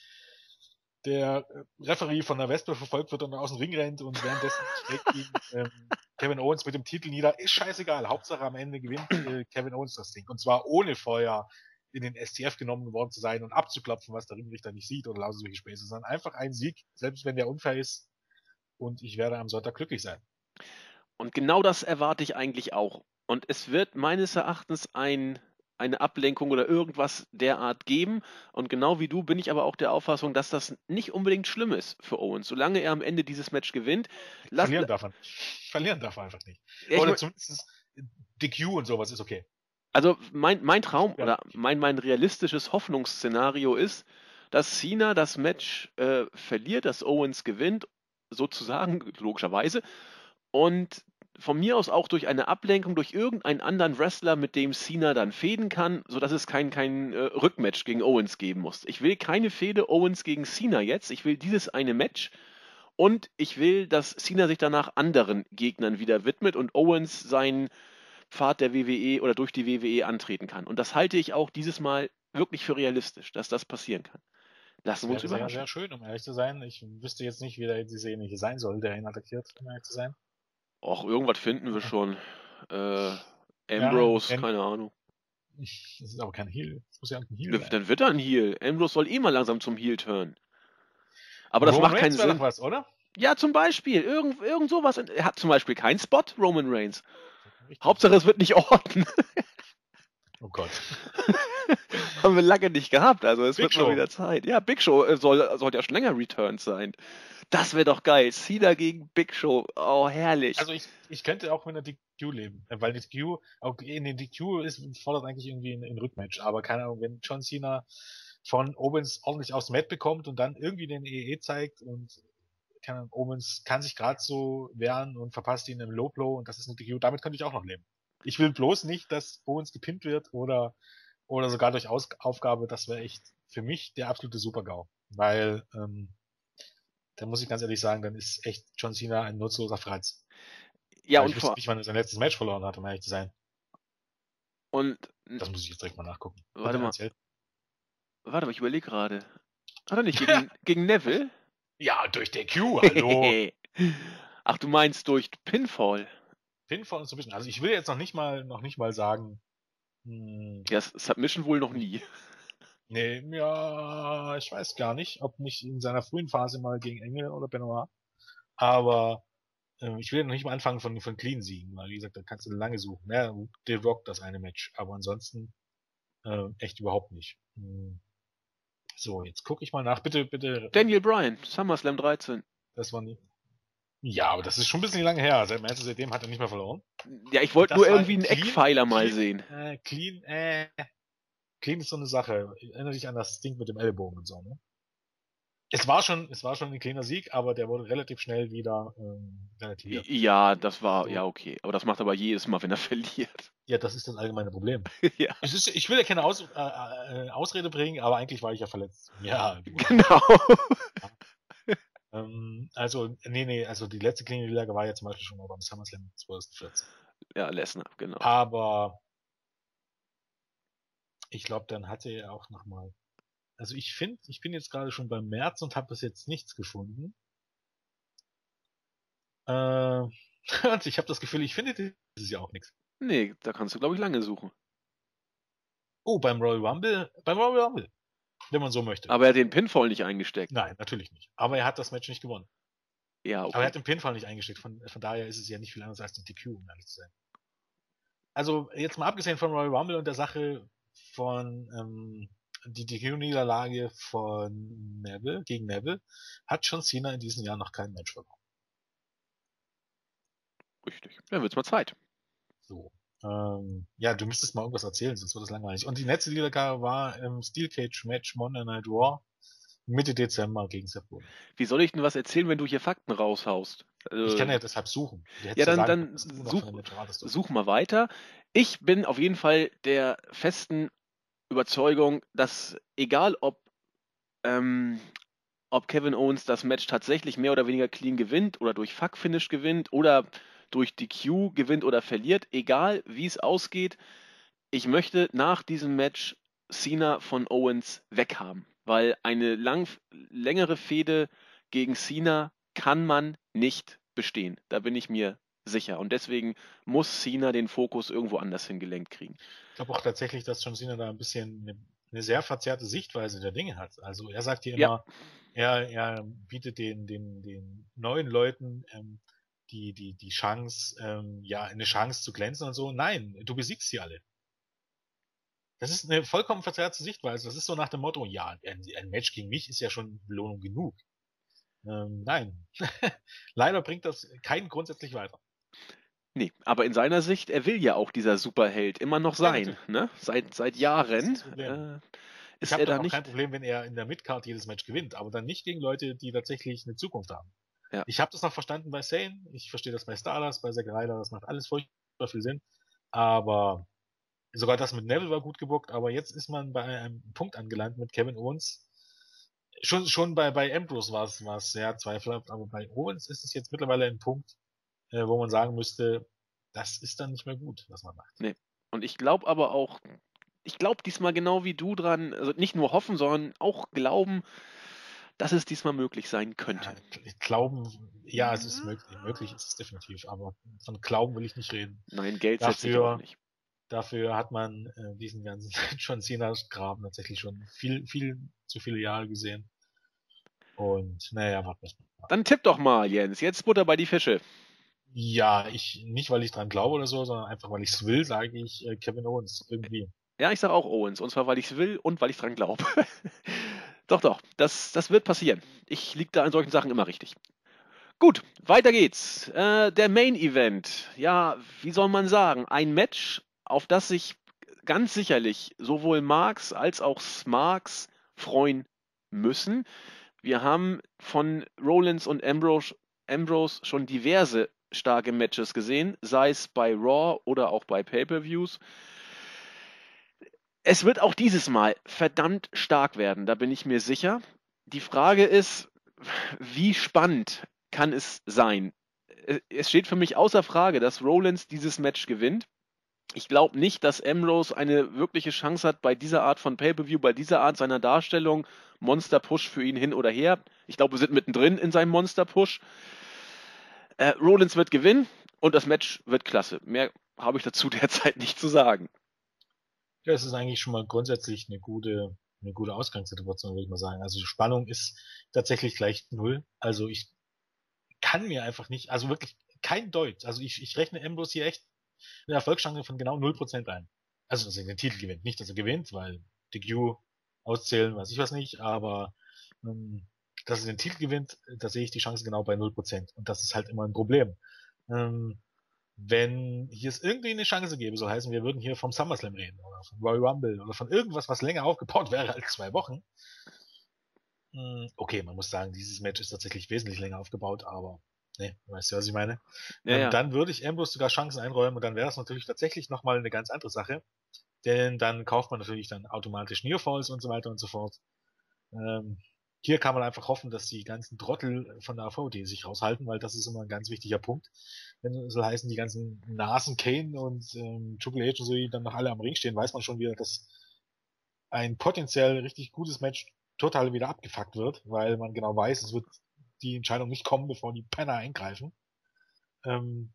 der äh, Referee von der Wespe verfolgt wird und aus dem Ring rennt und währenddessen schlägt ihn ähm, Kevin Owens mit dem Titel nieder, ist scheißegal. Hauptsache am Ende gewinnt äh, Kevin Owens das Ding. Und zwar ohne vorher in den STF genommen worden zu sein und abzuklopfen, was der Ringrichter nicht sieht oder lauter solche Späße, sondern einfach ein Sieg, selbst wenn der unfair ist. Und ich werde am Sonntag glücklich sein. Und genau das erwarte ich eigentlich auch. Und es wird meines Erachtens ein, eine Ablenkung oder irgendwas derart geben. Und genau wie du bin ich aber auch der Auffassung, dass das nicht unbedingt schlimm ist für Owens. Solange er am Ende dieses Match gewinnt. Verlieren darf er. Verlieren darf er einfach nicht. Ja, oder zumindest DQ und sowas ist okay. Also mein, mein Traum ja. oder mein, mein realistisches Hoffnungsszenario ist, dass Cena das Match äh, verliert, dass Owens gewinnt, sozusagen, logischerweise, und von mir aus auch durch eine Ablenkung durch irgendeinen anderen Wrestler, mit dem Cena dann fäden kann, sodass es kein, kein äh, Rückmatch gegen Owens geben muss. Ich will keine Fehde Owens gegen Cena jetzt. Ich will dieses eine Match und ich will, dass Cena sich danach anderen Gegnern wieder widmet und Owens seinen Pfad der WWE oder durch die WWE antreten kann. Und das halte ich auch dieses Mal wirklich für realistisch, dass das passieren kann. Lassen wir uns überraschen. Sehr, sehr schön, um ehrlich zu sein. Ich wüsste jetzt nicht, wie der diese ähnliche sein soll, der ihn attackiert, um ehrlich zu sein. Och, irgendwas finden wir schon. Äh, Ambrose, ja, keine Ahnung. Das ist aber kein Heal. Das muss ja ein Heal sein. Dann wird er ein Heal. Ambrose soll eh mal langsam zum Heal turn. Aber das Roman macht keinen Sinn. Was, oder? Ja, zum Beispiel. Irgend, irgend sowas. Er hat zum Beispiel keinen Spot, Roman Reigns. Hauptsache, es wird nicht orten. Oh Gott. Haben wir lange nicht gehabt, also es Big wird Show. mal wieder Zeit. Ja, Big Show äh, soll, soll ja schon länger Returns sein. Das wäre doch geil. Cena gegen Big Show. Oh, herrlich. Also ich, ich könnte auch mit einer DQ leben, äh, weil die DQ, auch in den DQ ist, fordert eigentlich irgendwie ein, ein Rückmatch, aber keine Ahnung, wenn John Cena von Owens ordentlich dem Mat bekommt und dann irgendwie den EE zeigt und kann, Owens kann sich gerade so wehren und verpasst ihn im Low Blow und das ist eine DQ, damit könnte ich auch noch leben. Ich will bloß nicht, dass Owens gepinnt wird oder, oder sogar durch Aus Aufgabe, das wäre echt für mich der absolute Super-GAU. Weil, ähm, da muss ich ganz ehrlich sagen, dann ist echt John Cena ein nutzloser Freiz. Ja, Weil und ich wusste nicht, wann er sein letztes Match verloren hat, um ehrlich zu sein. Und. Das muss ich jetzt direkt mal nachgucken. Warte mal. Erzählt? Warte mal, ich überlege gerade. Hat er nicht gegen, gegen Neville? Ja, durch der Q, hallo. Ach, du meinst durch Pinfall? Pinfall und Submission. Also ich will jetzt noch nicht mal, noch nicht mal sagen. Hm, ja, Submission wohl noch nie. Nee, ja, ich weiß gar nicht, ob nicht in seiner frühen Phase mal gegen Engel oder Benoit. Aber äh, ich will noch nicht mal anfangen von, von Clean siegen, weil wie gesagt, da kannst du lange suchen. Ja, The Rock das eine Match, aber ansonsten äh, echt überhaupt nicht. Hm. So, jetzt gucke ich mal nach. Bitte, bitte. Daniel Bryan, SummerSlam 13. Das war nie. Ja, aber das ist schon ein bisschen lange her. Seit seitdem hat er nicht mehr verloren. Ja, ich wollte nur irgendwie einen Eckpfeiler mal sehen. Äh, clean, äh, clean ist so eine Sache. Erinnere dich an das Ding mit dem Ellbogen und so, ne? Es war schon, es war schon ein kleiner Sieg, aber der wurde relativ schnell wieder ähm, relativiert. Ja, das war, so. ja, okay. Aber das macht aber jedes Mal, wenn er verliert. Ja, das ist das allgemeine Problem. ja. Ist, ich will ja keine Aus, äh, äh, Ausrede bringen, aber eigentlich war ich ja verletzt. Ja, genau. Ähm, also, nee, nee, also die letzte Kliniklage war ja zum Beispiel schon mal beim SummerSlam 2014. Ja, Lesnar, genau. Aber ich glaube, dann hatte er auch nochmal. Also ich finde, ich bin jetzt gerade schon beim März und habe bis jetzt nichts gefunden. Äh, und ich habe das Gefühl, ich finde dieses Jahr auch nichts. Nee, da kannst du, glaube ich, lange suchen. Oh, beim Royal Rumble, beim Royal Rumble wenn man so möchte. Aber er hat den Pinfall nicht eingesteckt. Nein, natürlich nicht. Aber er hat das Match nicht gewonnen. Ja, okay. Aber er hat den Pinfall nicht eingesteckt. Von, von daher ist es ja nicht viel anderes als ein DQ, um ehrlich zu sein. Also, jetzt mal abgesehen von Royal Rumble und der Sache von ähm, die DQ-Niederlage von Neville gegen Neville, hat schon Cena in diesem Jahr noch kein Match verloren. Richtig. Dann wird's mal Zeit. So. Ähm, ja, du müsstest mal irgendwas erzählen, sonst wird es langweilig. Und die letzte Liga war im Steel Cage Match Monday Night Raw Mitte Dezember gegen Seth Rollins. Wie soll ich denn was erzählen, wenn du hier Fakten raushaust? Also, ich kann ja deshalb suchen. Ja, dann, sagen, dann such, such mal weiter. Ich bin auf jeden Fall der festen Überzeugung, dass egal ob ähm, ob Kevin Owens das Match tatsächlich mehr oder weniger clean gewinnt oder durch Fuck-Finish gewinnt oder durch die Q gewinnt oder verliert, egal wie es ausgeht. Ich möchte nach diesem Match Cena von Owens weghaben, weil eine lang, längere Fehde gegen Cena kann man nicht bestehen. Da bin ich mir sicher. Und deswegen muss Cena den Fokus irgendwo anders hingelenkt kriegen. Ich glaube auch tatsächlich, dass John Cena da ein bisschen eine, eine, sehr verzerrte Sichtweise der Dinge hat. Also er sagt hier immer, ja. er, er bietet den, den, den neuen Leuten ähm, die, die, die Chance, ähm, ja, eine Chance zu glänzen und so. Nein, du besiegst sie alle. Das ist eine vollkommen verzerrte Sichtweise. Das ist so nach dem Motto, ja, ein, ein Match gegen mich ist ja schon Belohnung genug. Ähm, nein. Leider bringt das keinen grundsätzlich weiter. Nee, aber in seiner Sicht, er will ja auch dieser Superheld immer noch sein, ja, ne? Seit, seit Jahren. Ist, äh, ist ich er da nicht. kein Problem, wenn er in der Midcard jedes Match gewinnt, aber dann nicht gegen Leute, die tatsächlich eine Zukunft haben. Ja. Ich habe das noch verstanden bei Sane, ich verstehe das bei Stardust, bei Zack Ryder, das macht alles furchtbar viel Sinn, aber sogar das mit Neville war gut gebuckt, aber jetzt ist man bei einem Punkt angelangt mit Kevin Owens. Schon, schon bei, bei Ambrose war es, war es sehr zweifelhaft, aber bei Owens ist es jetzt mittlerweile ein Punkt, äh, wo man sagen müsste, das ist dann nicht mehr gut, was man macht. Nee. Und ich glaube aber auch, ich glaube diesmal genau wie du dran, also nicht nur hoffen, sondern auch glauben, dass es diesmal möglich sein könnte. Ja, glauben, ja, es ist möglich, möglich ist es definitiv, aber von Glauben will ich nicht reden. Nein, Geld setzt sich auch nicht. Dafür hat man äh, diesen ganzen John Cena-Graben tatsächlich schon viel, viel zu viele Jahre gesehen. Und naja, warten wir mal. Dann tipp doch mal, Jens. Jetzt Butter bei die Fische. Ja, ich nicht, weil ich dran glaube oder so, sondern einfach, weil ich es will, sage ich äh, Kevin Owens irgendwie. Ja, ich sage auch Owens. Und zwar, weil ich es will und weil ich dran glaube. doch, doch. Das, das wird passieren. Ich liege da an solchen Sachen immer richtig. Gut, weiter geht's. Äh, der Main Event. Ja, wie soll man sagen? Ein Match, auf das sich ganz sicherlich sowohl Marx als auch Smarks freuen müssen. Wir haben von Rollins und Ambrose, Ambrose schon diverse starke Matches gesehen, sei es bei Raw oder auch bei Pay-per-Views. Es wird auch dieses Mal verdammt stark werden, da bin ich mir sicher. Die Frage ist, wie spannend kann es sein? Es steht für mich außer Frage, dass Rollins dieses Match gewinnt. Ich glaube nicht, dass Ambrose eine wirkliche Chance hat bei dieser Art von Pay-per-View, bei dieser Art seiner Darstellung. Monster Push für ihn hin oder her. Ich glaube, wir sind mittendrin in seinem Monster Push. Äh, Rollins wird gewinnen und das Match wird klasse. Mehr habe ich dazu derzeit nicht zu sagen. Ja, es ist eigentlich schon mal grundsätzlich eine gute, eine gute Ausgangssituation, würde ich mal sagen. Also die Spannung ist tatsächlich gleich null. Also ich kann mir einfach nicht, also wirklich kein Deutsch. Also ich, ich rechne Ambrose hier echt eine Erfolgschance von genau 0% ein. Also, dass er den Titel gewinnt. Nicht, dass er gewinnt, weil DQ auszählen, weiß ich was nicht, aber ähm, dass er den Titel gewinnt, da sehe ich die Chance genau bei 0%. Und das ist halt immer ein Problem. Ähm, wenn hier es irgendwie eine Chance gäbe, so heißen, wir würden hier vom SummerSlam reden oder von Royal Rumble oder von irgendwas, was länger aufgebaut wäre als zwei Wochen. Hm, okay, man muss sagen, dieses Match ist tatsächlich wesentlich länger aufgebaut, aber Nee, weißt du, was ich meine? Ja, ähm, ja. Dann würde ich Ambrose sogar Chancen einräumen und dann wäre das natürlich tatsächlich nochmal eine ganz andere Sache. Denn dann kauft man natürlich dann automatisch Nearfalls und so weiter und so fort. Ähm, hier kann man einfach hoffen, dass die ganzen Trottel von der AVD sich raushalten, weil das ist immer ein ganz wichtiger Punkt. Wenn so heißen, die ganzen Nasen Kane und ähm, Triple H und so, die dann noch alle am Ring stehen, weiß man schon wieder, dass ein potenziell richtig gutes Match total wieder abgefuckt wird, weil man genau weiß, es wird die Entscheidung nicht kommen, bevor die Penner eingreifen. Ähm,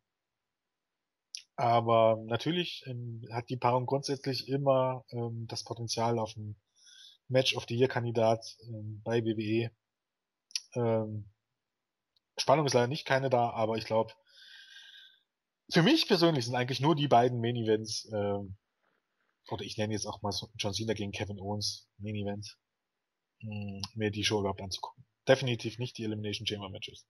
aber natürlich ähm, hat die Paarung grundsätzlich immer ähm, das Potenzial auf ein Match of the Year Kandidat ähm, bei WWE. Ähm, Spannung ist leider nicht keine da, aber ich glaube, für mich persönlich sind eigentlich nur die beiden Main Events, ähm, oder ich nenne jetzt auch mal John Cena gegen Kevin Owens Main Event, mh, mir die Show überhaupt anzugucken definitiv nicht die Elimination Chamber Matches.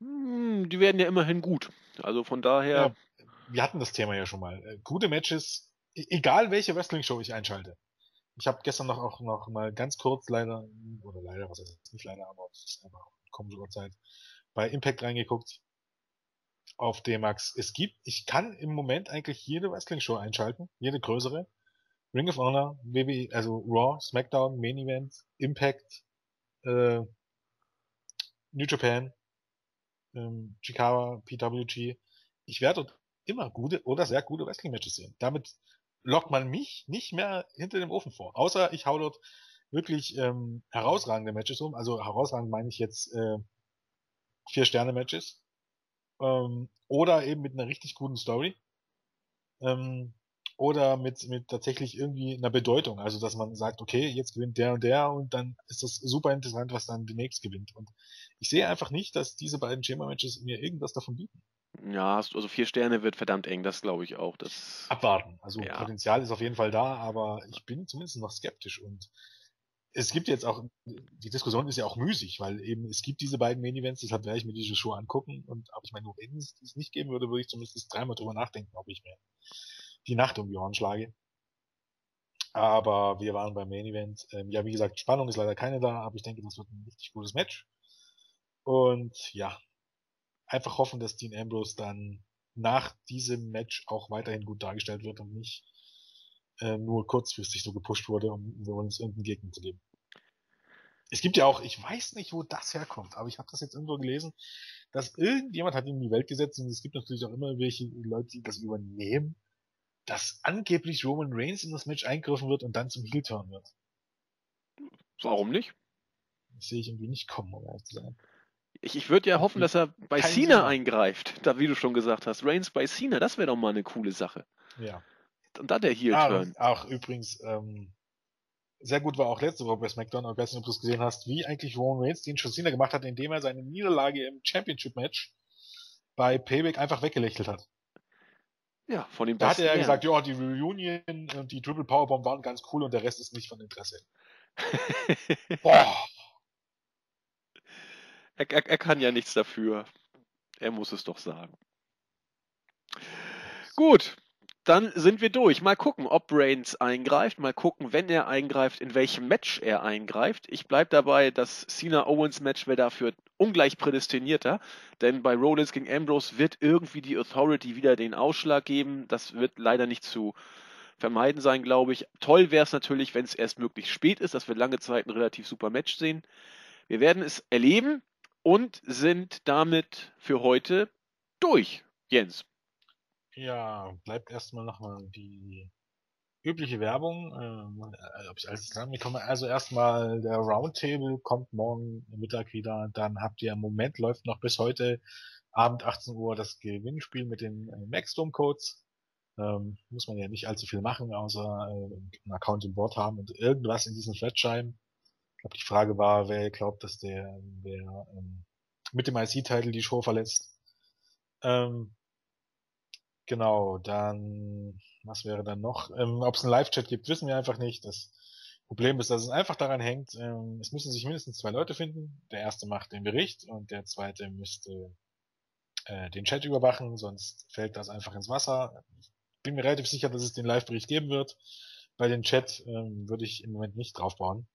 Hm, die werden ja immerhin gut. Also von daher. Ja, wir hatten das Thema ja schon mal. Äh, gute Matches, e-, egal welche Wrestling-Show ich einschalte. Ich habe gestern noch auch noch mal ganz kurz leider, oder leider, was heißt nicht leider, aber es ist einfach kommende Uhrzeit, bei Impact reingeguckt auf D-Max. Es gibt, ich kann im Moment eigentlich jede Wrestling-Show einschalten, jede größere. Ring of Honor, WWE, also Raw, SmackDown, Main Event, Impact, äh, New Japan, ähm, Chikawa, PWG. Ich werde immer gute oder sehr gute Wrestling-Matches sehen. Damit lockt man mich nicht mehr hinter dem Ofen vor. Außer ich hau dort wirklich ähm, herausragende Matches um. Also herausragend meine ich jetzt äh, vier Sterne-Matches. Ähm, oder eben mit einer richtig guten Story. Ähm, oder mit, mit tatsächlich irgendwie einer Bedeutung. Also, dass man sagt, okay, jetzt gewinnt der und der und dann ist das super interessant, was dann demnächst gewinnt. Und ich sehe einfach nicht, dass diese beiden Chamber-Matches mir irgendwas davon bieten. Ja, also vier Sterne wird verdammt eng, das glaube ich auch. Das Abwarten. Also Ja. Potenzial ist auf jeden Fall da, aber ich bin zumindest noch skeptisch und es gibt jetzt auch, die Diskussion ist ja auch müßig, weil eben es gibt diese beiden Main Events, deshalb werde ich mir diese Show angucken und aber ich meine, nur wenn es es nicht geben würde, würde ich zumindest dreimal drüber nachdenken, ob ich mir die Nacht um die Ohren schlage. Aber wir waren beim Main Event. Ähm, ja, wie gesagt, Spannung ist leider keine da, aber ich denke, das wird ein richtig gutes Match. Und ja, einfach hoffen, dass Dean Ambrose dann nach diesem Match auch weiterhin gut dargestellt wird und nicht äh, nur kurzfristig so gepusht wurde, um, um uns irgendeinen Gegner zu geben. Es gibt ja auch, ich weiß nicht, wo das herkommt, aber ich habe das jetzt irgendwo gelesen, dass irgendjemand hat in die Welt gesetzt und es gibt natürlich auch immer welche Leute, die das übernehmen, dass angeblich Roman Reigns in das Match eingriffen wird und dann zum Heel turn wird. Warum nicht? Das sehe ich irgendwie nicht kommen, um ehrlich zu sein. Ich, ich würde ja hoffen, dass er bei Kein Cena Sinn. eingreift, da wie du schon gesagt hast. Reigns bei Cena, das wäre doch mal eine coole Sache. Ja. Und dann der Ah, Heel-Turn. und auch übrigens, ähm, sehr gut war auch letzte Woche bei SmackDown, ich weiß nicht, ob du es gesehen hast, wie eigentlich Roman Reigns den John Cena gemacht hat, indem er seine Niederlage im Championship-Match bei Payback einfach weggelächelt hat. Ja, von den Da hat er ja gesagt, ja, die Reunion und die Triple Powerbomb waren ganz cool und der Rest ist nicht von Interesse. Boah. Er, er, er kann ja nichts dafür. Er muss es doch sagen. Gut, dann sind wir durch. Mal gucken, ob Reigns eingreift. Mal gucken, wenn er eingreift, in welchem Match er eingreift. Ich bleibe dabei, das Cena-Owens-Match wäre dafür ungleich prädestinierter. Denn bei Rollins gegen Ambrose wird irgendwie die Authority wieder den Ausschlag geben. Das wird leider nicht zu vermeiden sein, glaube ich. Toll wäre es natürlich, wenn es erst möglichst spät ist, dass wir lange Zeit ein relativ super Match sehen. Wir werden es erleben und sind damit für heute durch, Jens. Ja, bleibt erstmal nochmal die übliche Werbung. Ähm, äh, ob ich alles zusammenbekomme. Also erstmal der Roundtable kommt morgen Mittag wieder. Dann habt ihr im Moment läuft noch bis heute Abend 18 Uhr das Gewinnspiel mit den äh, Maxstorm-Codes. Ähm, muss man ja nicht allzu viel machen, außer äh, einen Account im Board haben und irgendwas in diesen Flat schreiben. Ich glaube, die Frage war, wer glaubt, dass der, der ähm, mit dem IC-Titel die Show verletzt. Ähm, Genau, dann, was wäre dann noch? Ähm, Ob es einen Live-Chat gibt, wissen wir einfach nicht. Das Problem ist, dass es einfach daran hängt, ähm, es müssen sich mindestens zwei Leute finden. Der erste macht den Bericht und der zweite müsste äh, den Chat überwachen, sonst fällt das einfach ins Wasser. Ich bin mir relativ sicher, dass es den Live-Bericht geben wird. Bei den Chat ähm, würde ich im Moment nicht draufbauen.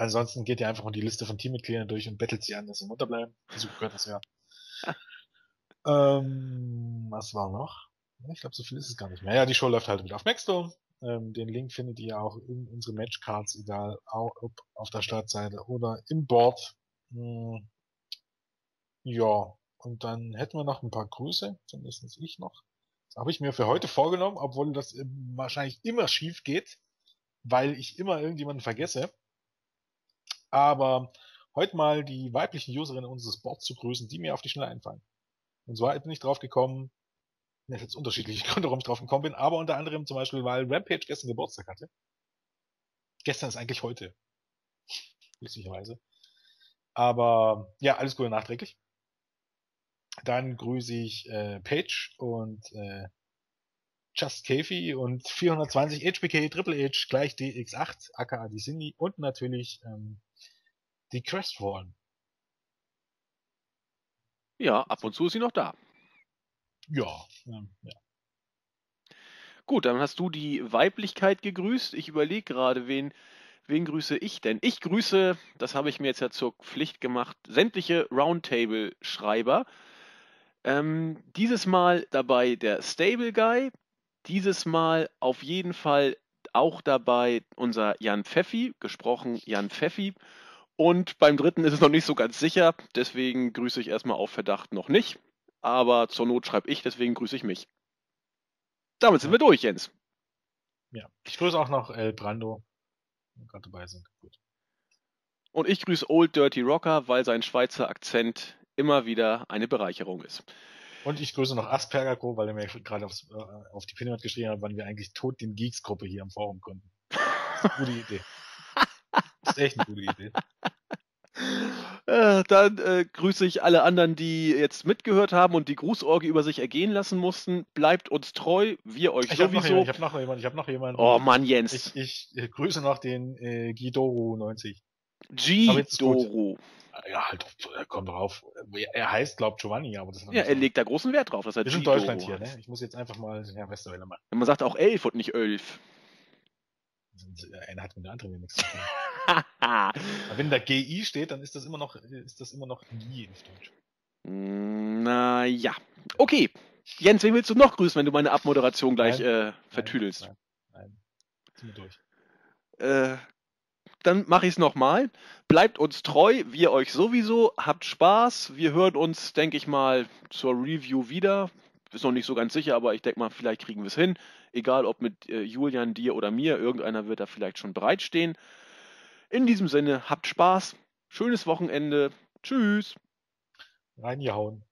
Ansonsten geht ihr einfach mal die Liste von Teammitgliedern durch und bettelt sie an, dass sie runterbleiben. So gehört das ja. Ähm, was war noch? Ich glaube, so viel ist es gar nicht mehr. Ja, die Show läuft halt wieder auf Maxdome. Ähm, den Link findet ihr auch in unsere Matchcards, egal ob auf der Startseite oder im Board. Hm. Ja, und dann hätten wir noch ein paar Grüße, zumindest ich noch. Das habe ich mir für heute vorgenommen, obwohl das ähm, wahrscheinlich immer schief geht, weil ich immer irgendjemanden vergesse. Aber heute mal die weiblichen Userinnen unseres Boards zu grüßen, die mir auf die Schnelle einfallen. Und zwar bin ich drauf gekommen, ja, jetzt unterschiedliche Gründe, warum ich drauf gekommen bin, aber unter anderem zum Beispiel, weil Rampage gestern Geburtstag hatte. Gestern ist eigentlich heute. Lustigerweise. Aber ja, alles Gute nachträglich. Dann grüße ich äh, Paige und äh, Just Kefi und 420 HBK Triple H gleich DX8, aka die Cindy und natürlich ähm, die Crestfallen. Ja, ab und zu ist sie noch da. Ja, ähm, ja. Gut, dann hast du die Weiblichkeit gegrüßt. Ich überlege gerade, wen, wen grüße ich denn? Ich grüße, das habe ich mir jetzt ja zur Pflicht gemacht, sämtliche Roundtable-Schreiber. Ähm, dieses Mal dabei der Stable Guy. Dieses Mal auf jeden Fall auch dabei unser Jan Pfeffi, gesprochen Jan Pfeffi. Und beim dritten ist es noch nicht so ganz sicher, deswegen grüße ich erstmal auf Verdacht noch nicht. Aber zur Not schreibe ich, deswegen grüße ich mich. Damit sind wir durch, Jens. ja. Ich grüße auch noch El Brando, die gerade dabei sind. Gut. Und ich grüße Old Dirty Rocker, weil sein Schweizer Akzent immer wieder eine Bereicherung ist. Und ich grüße noch Asperger Co., weil er mir gerade aufs, äh, auf die Pinwand geschrieben hat, wann wir eigentlich tot den Geeks-Gruppe hier am Forum konnten. Gute Idee. Das ist echt eine gute Idee. Äh, dann äh, grüße ich alle anderen, die jetzt mitgehört haben und die Grußorgie über sich ergehen lassen mussten. Bleibt uns treu, wir euch Ich sowieso. ich hab noch jemanden, ich habe noch jemanden. oh Mann, Jens. Ich, ich äh, grüße noch den äh, Guidoru 90. Aber jetzt ist gut. G-Doro. Ja, halt, äh, komm drauf. Er heißt, glaubt Giovanni, aber das ist Ja, er legt da großen Wert drauf, dass er Wir sind G-Doro Deutschland hier, ne? Ich muss jetzt einfach mal den Herrn Westerwelle machen. Man sagt auch elf und nicht elf. Einer hat mit der anderen nichts zu tun. Aber wenn da GI steht, dann ist das immer noch, ist das immer noch GI auf Deutsch. Na ja. Okay. Jens, wen willst du noch grüßen, wenn du meine Abmoderation gleich äh, vertüdelst? Nein, nein. Sind wir durch. Äh, dann mache ich es nochmal. Bleibt uns treu, wir euch sowieso. Habt Spaß. Wir hören uns, denke ich mal, zur Review wieder. Ist noch nicht so ganz sicher, aber ich denke mal, vielleicht kriegen wir es hin. Egal ob mit äh, Julian, dir oder mir, irgendeiner wird da vielleicht schon bereitstehen. In diesem Sinne, habt Spaß. Schönes Wochenende. Tschüss. Reingehauen.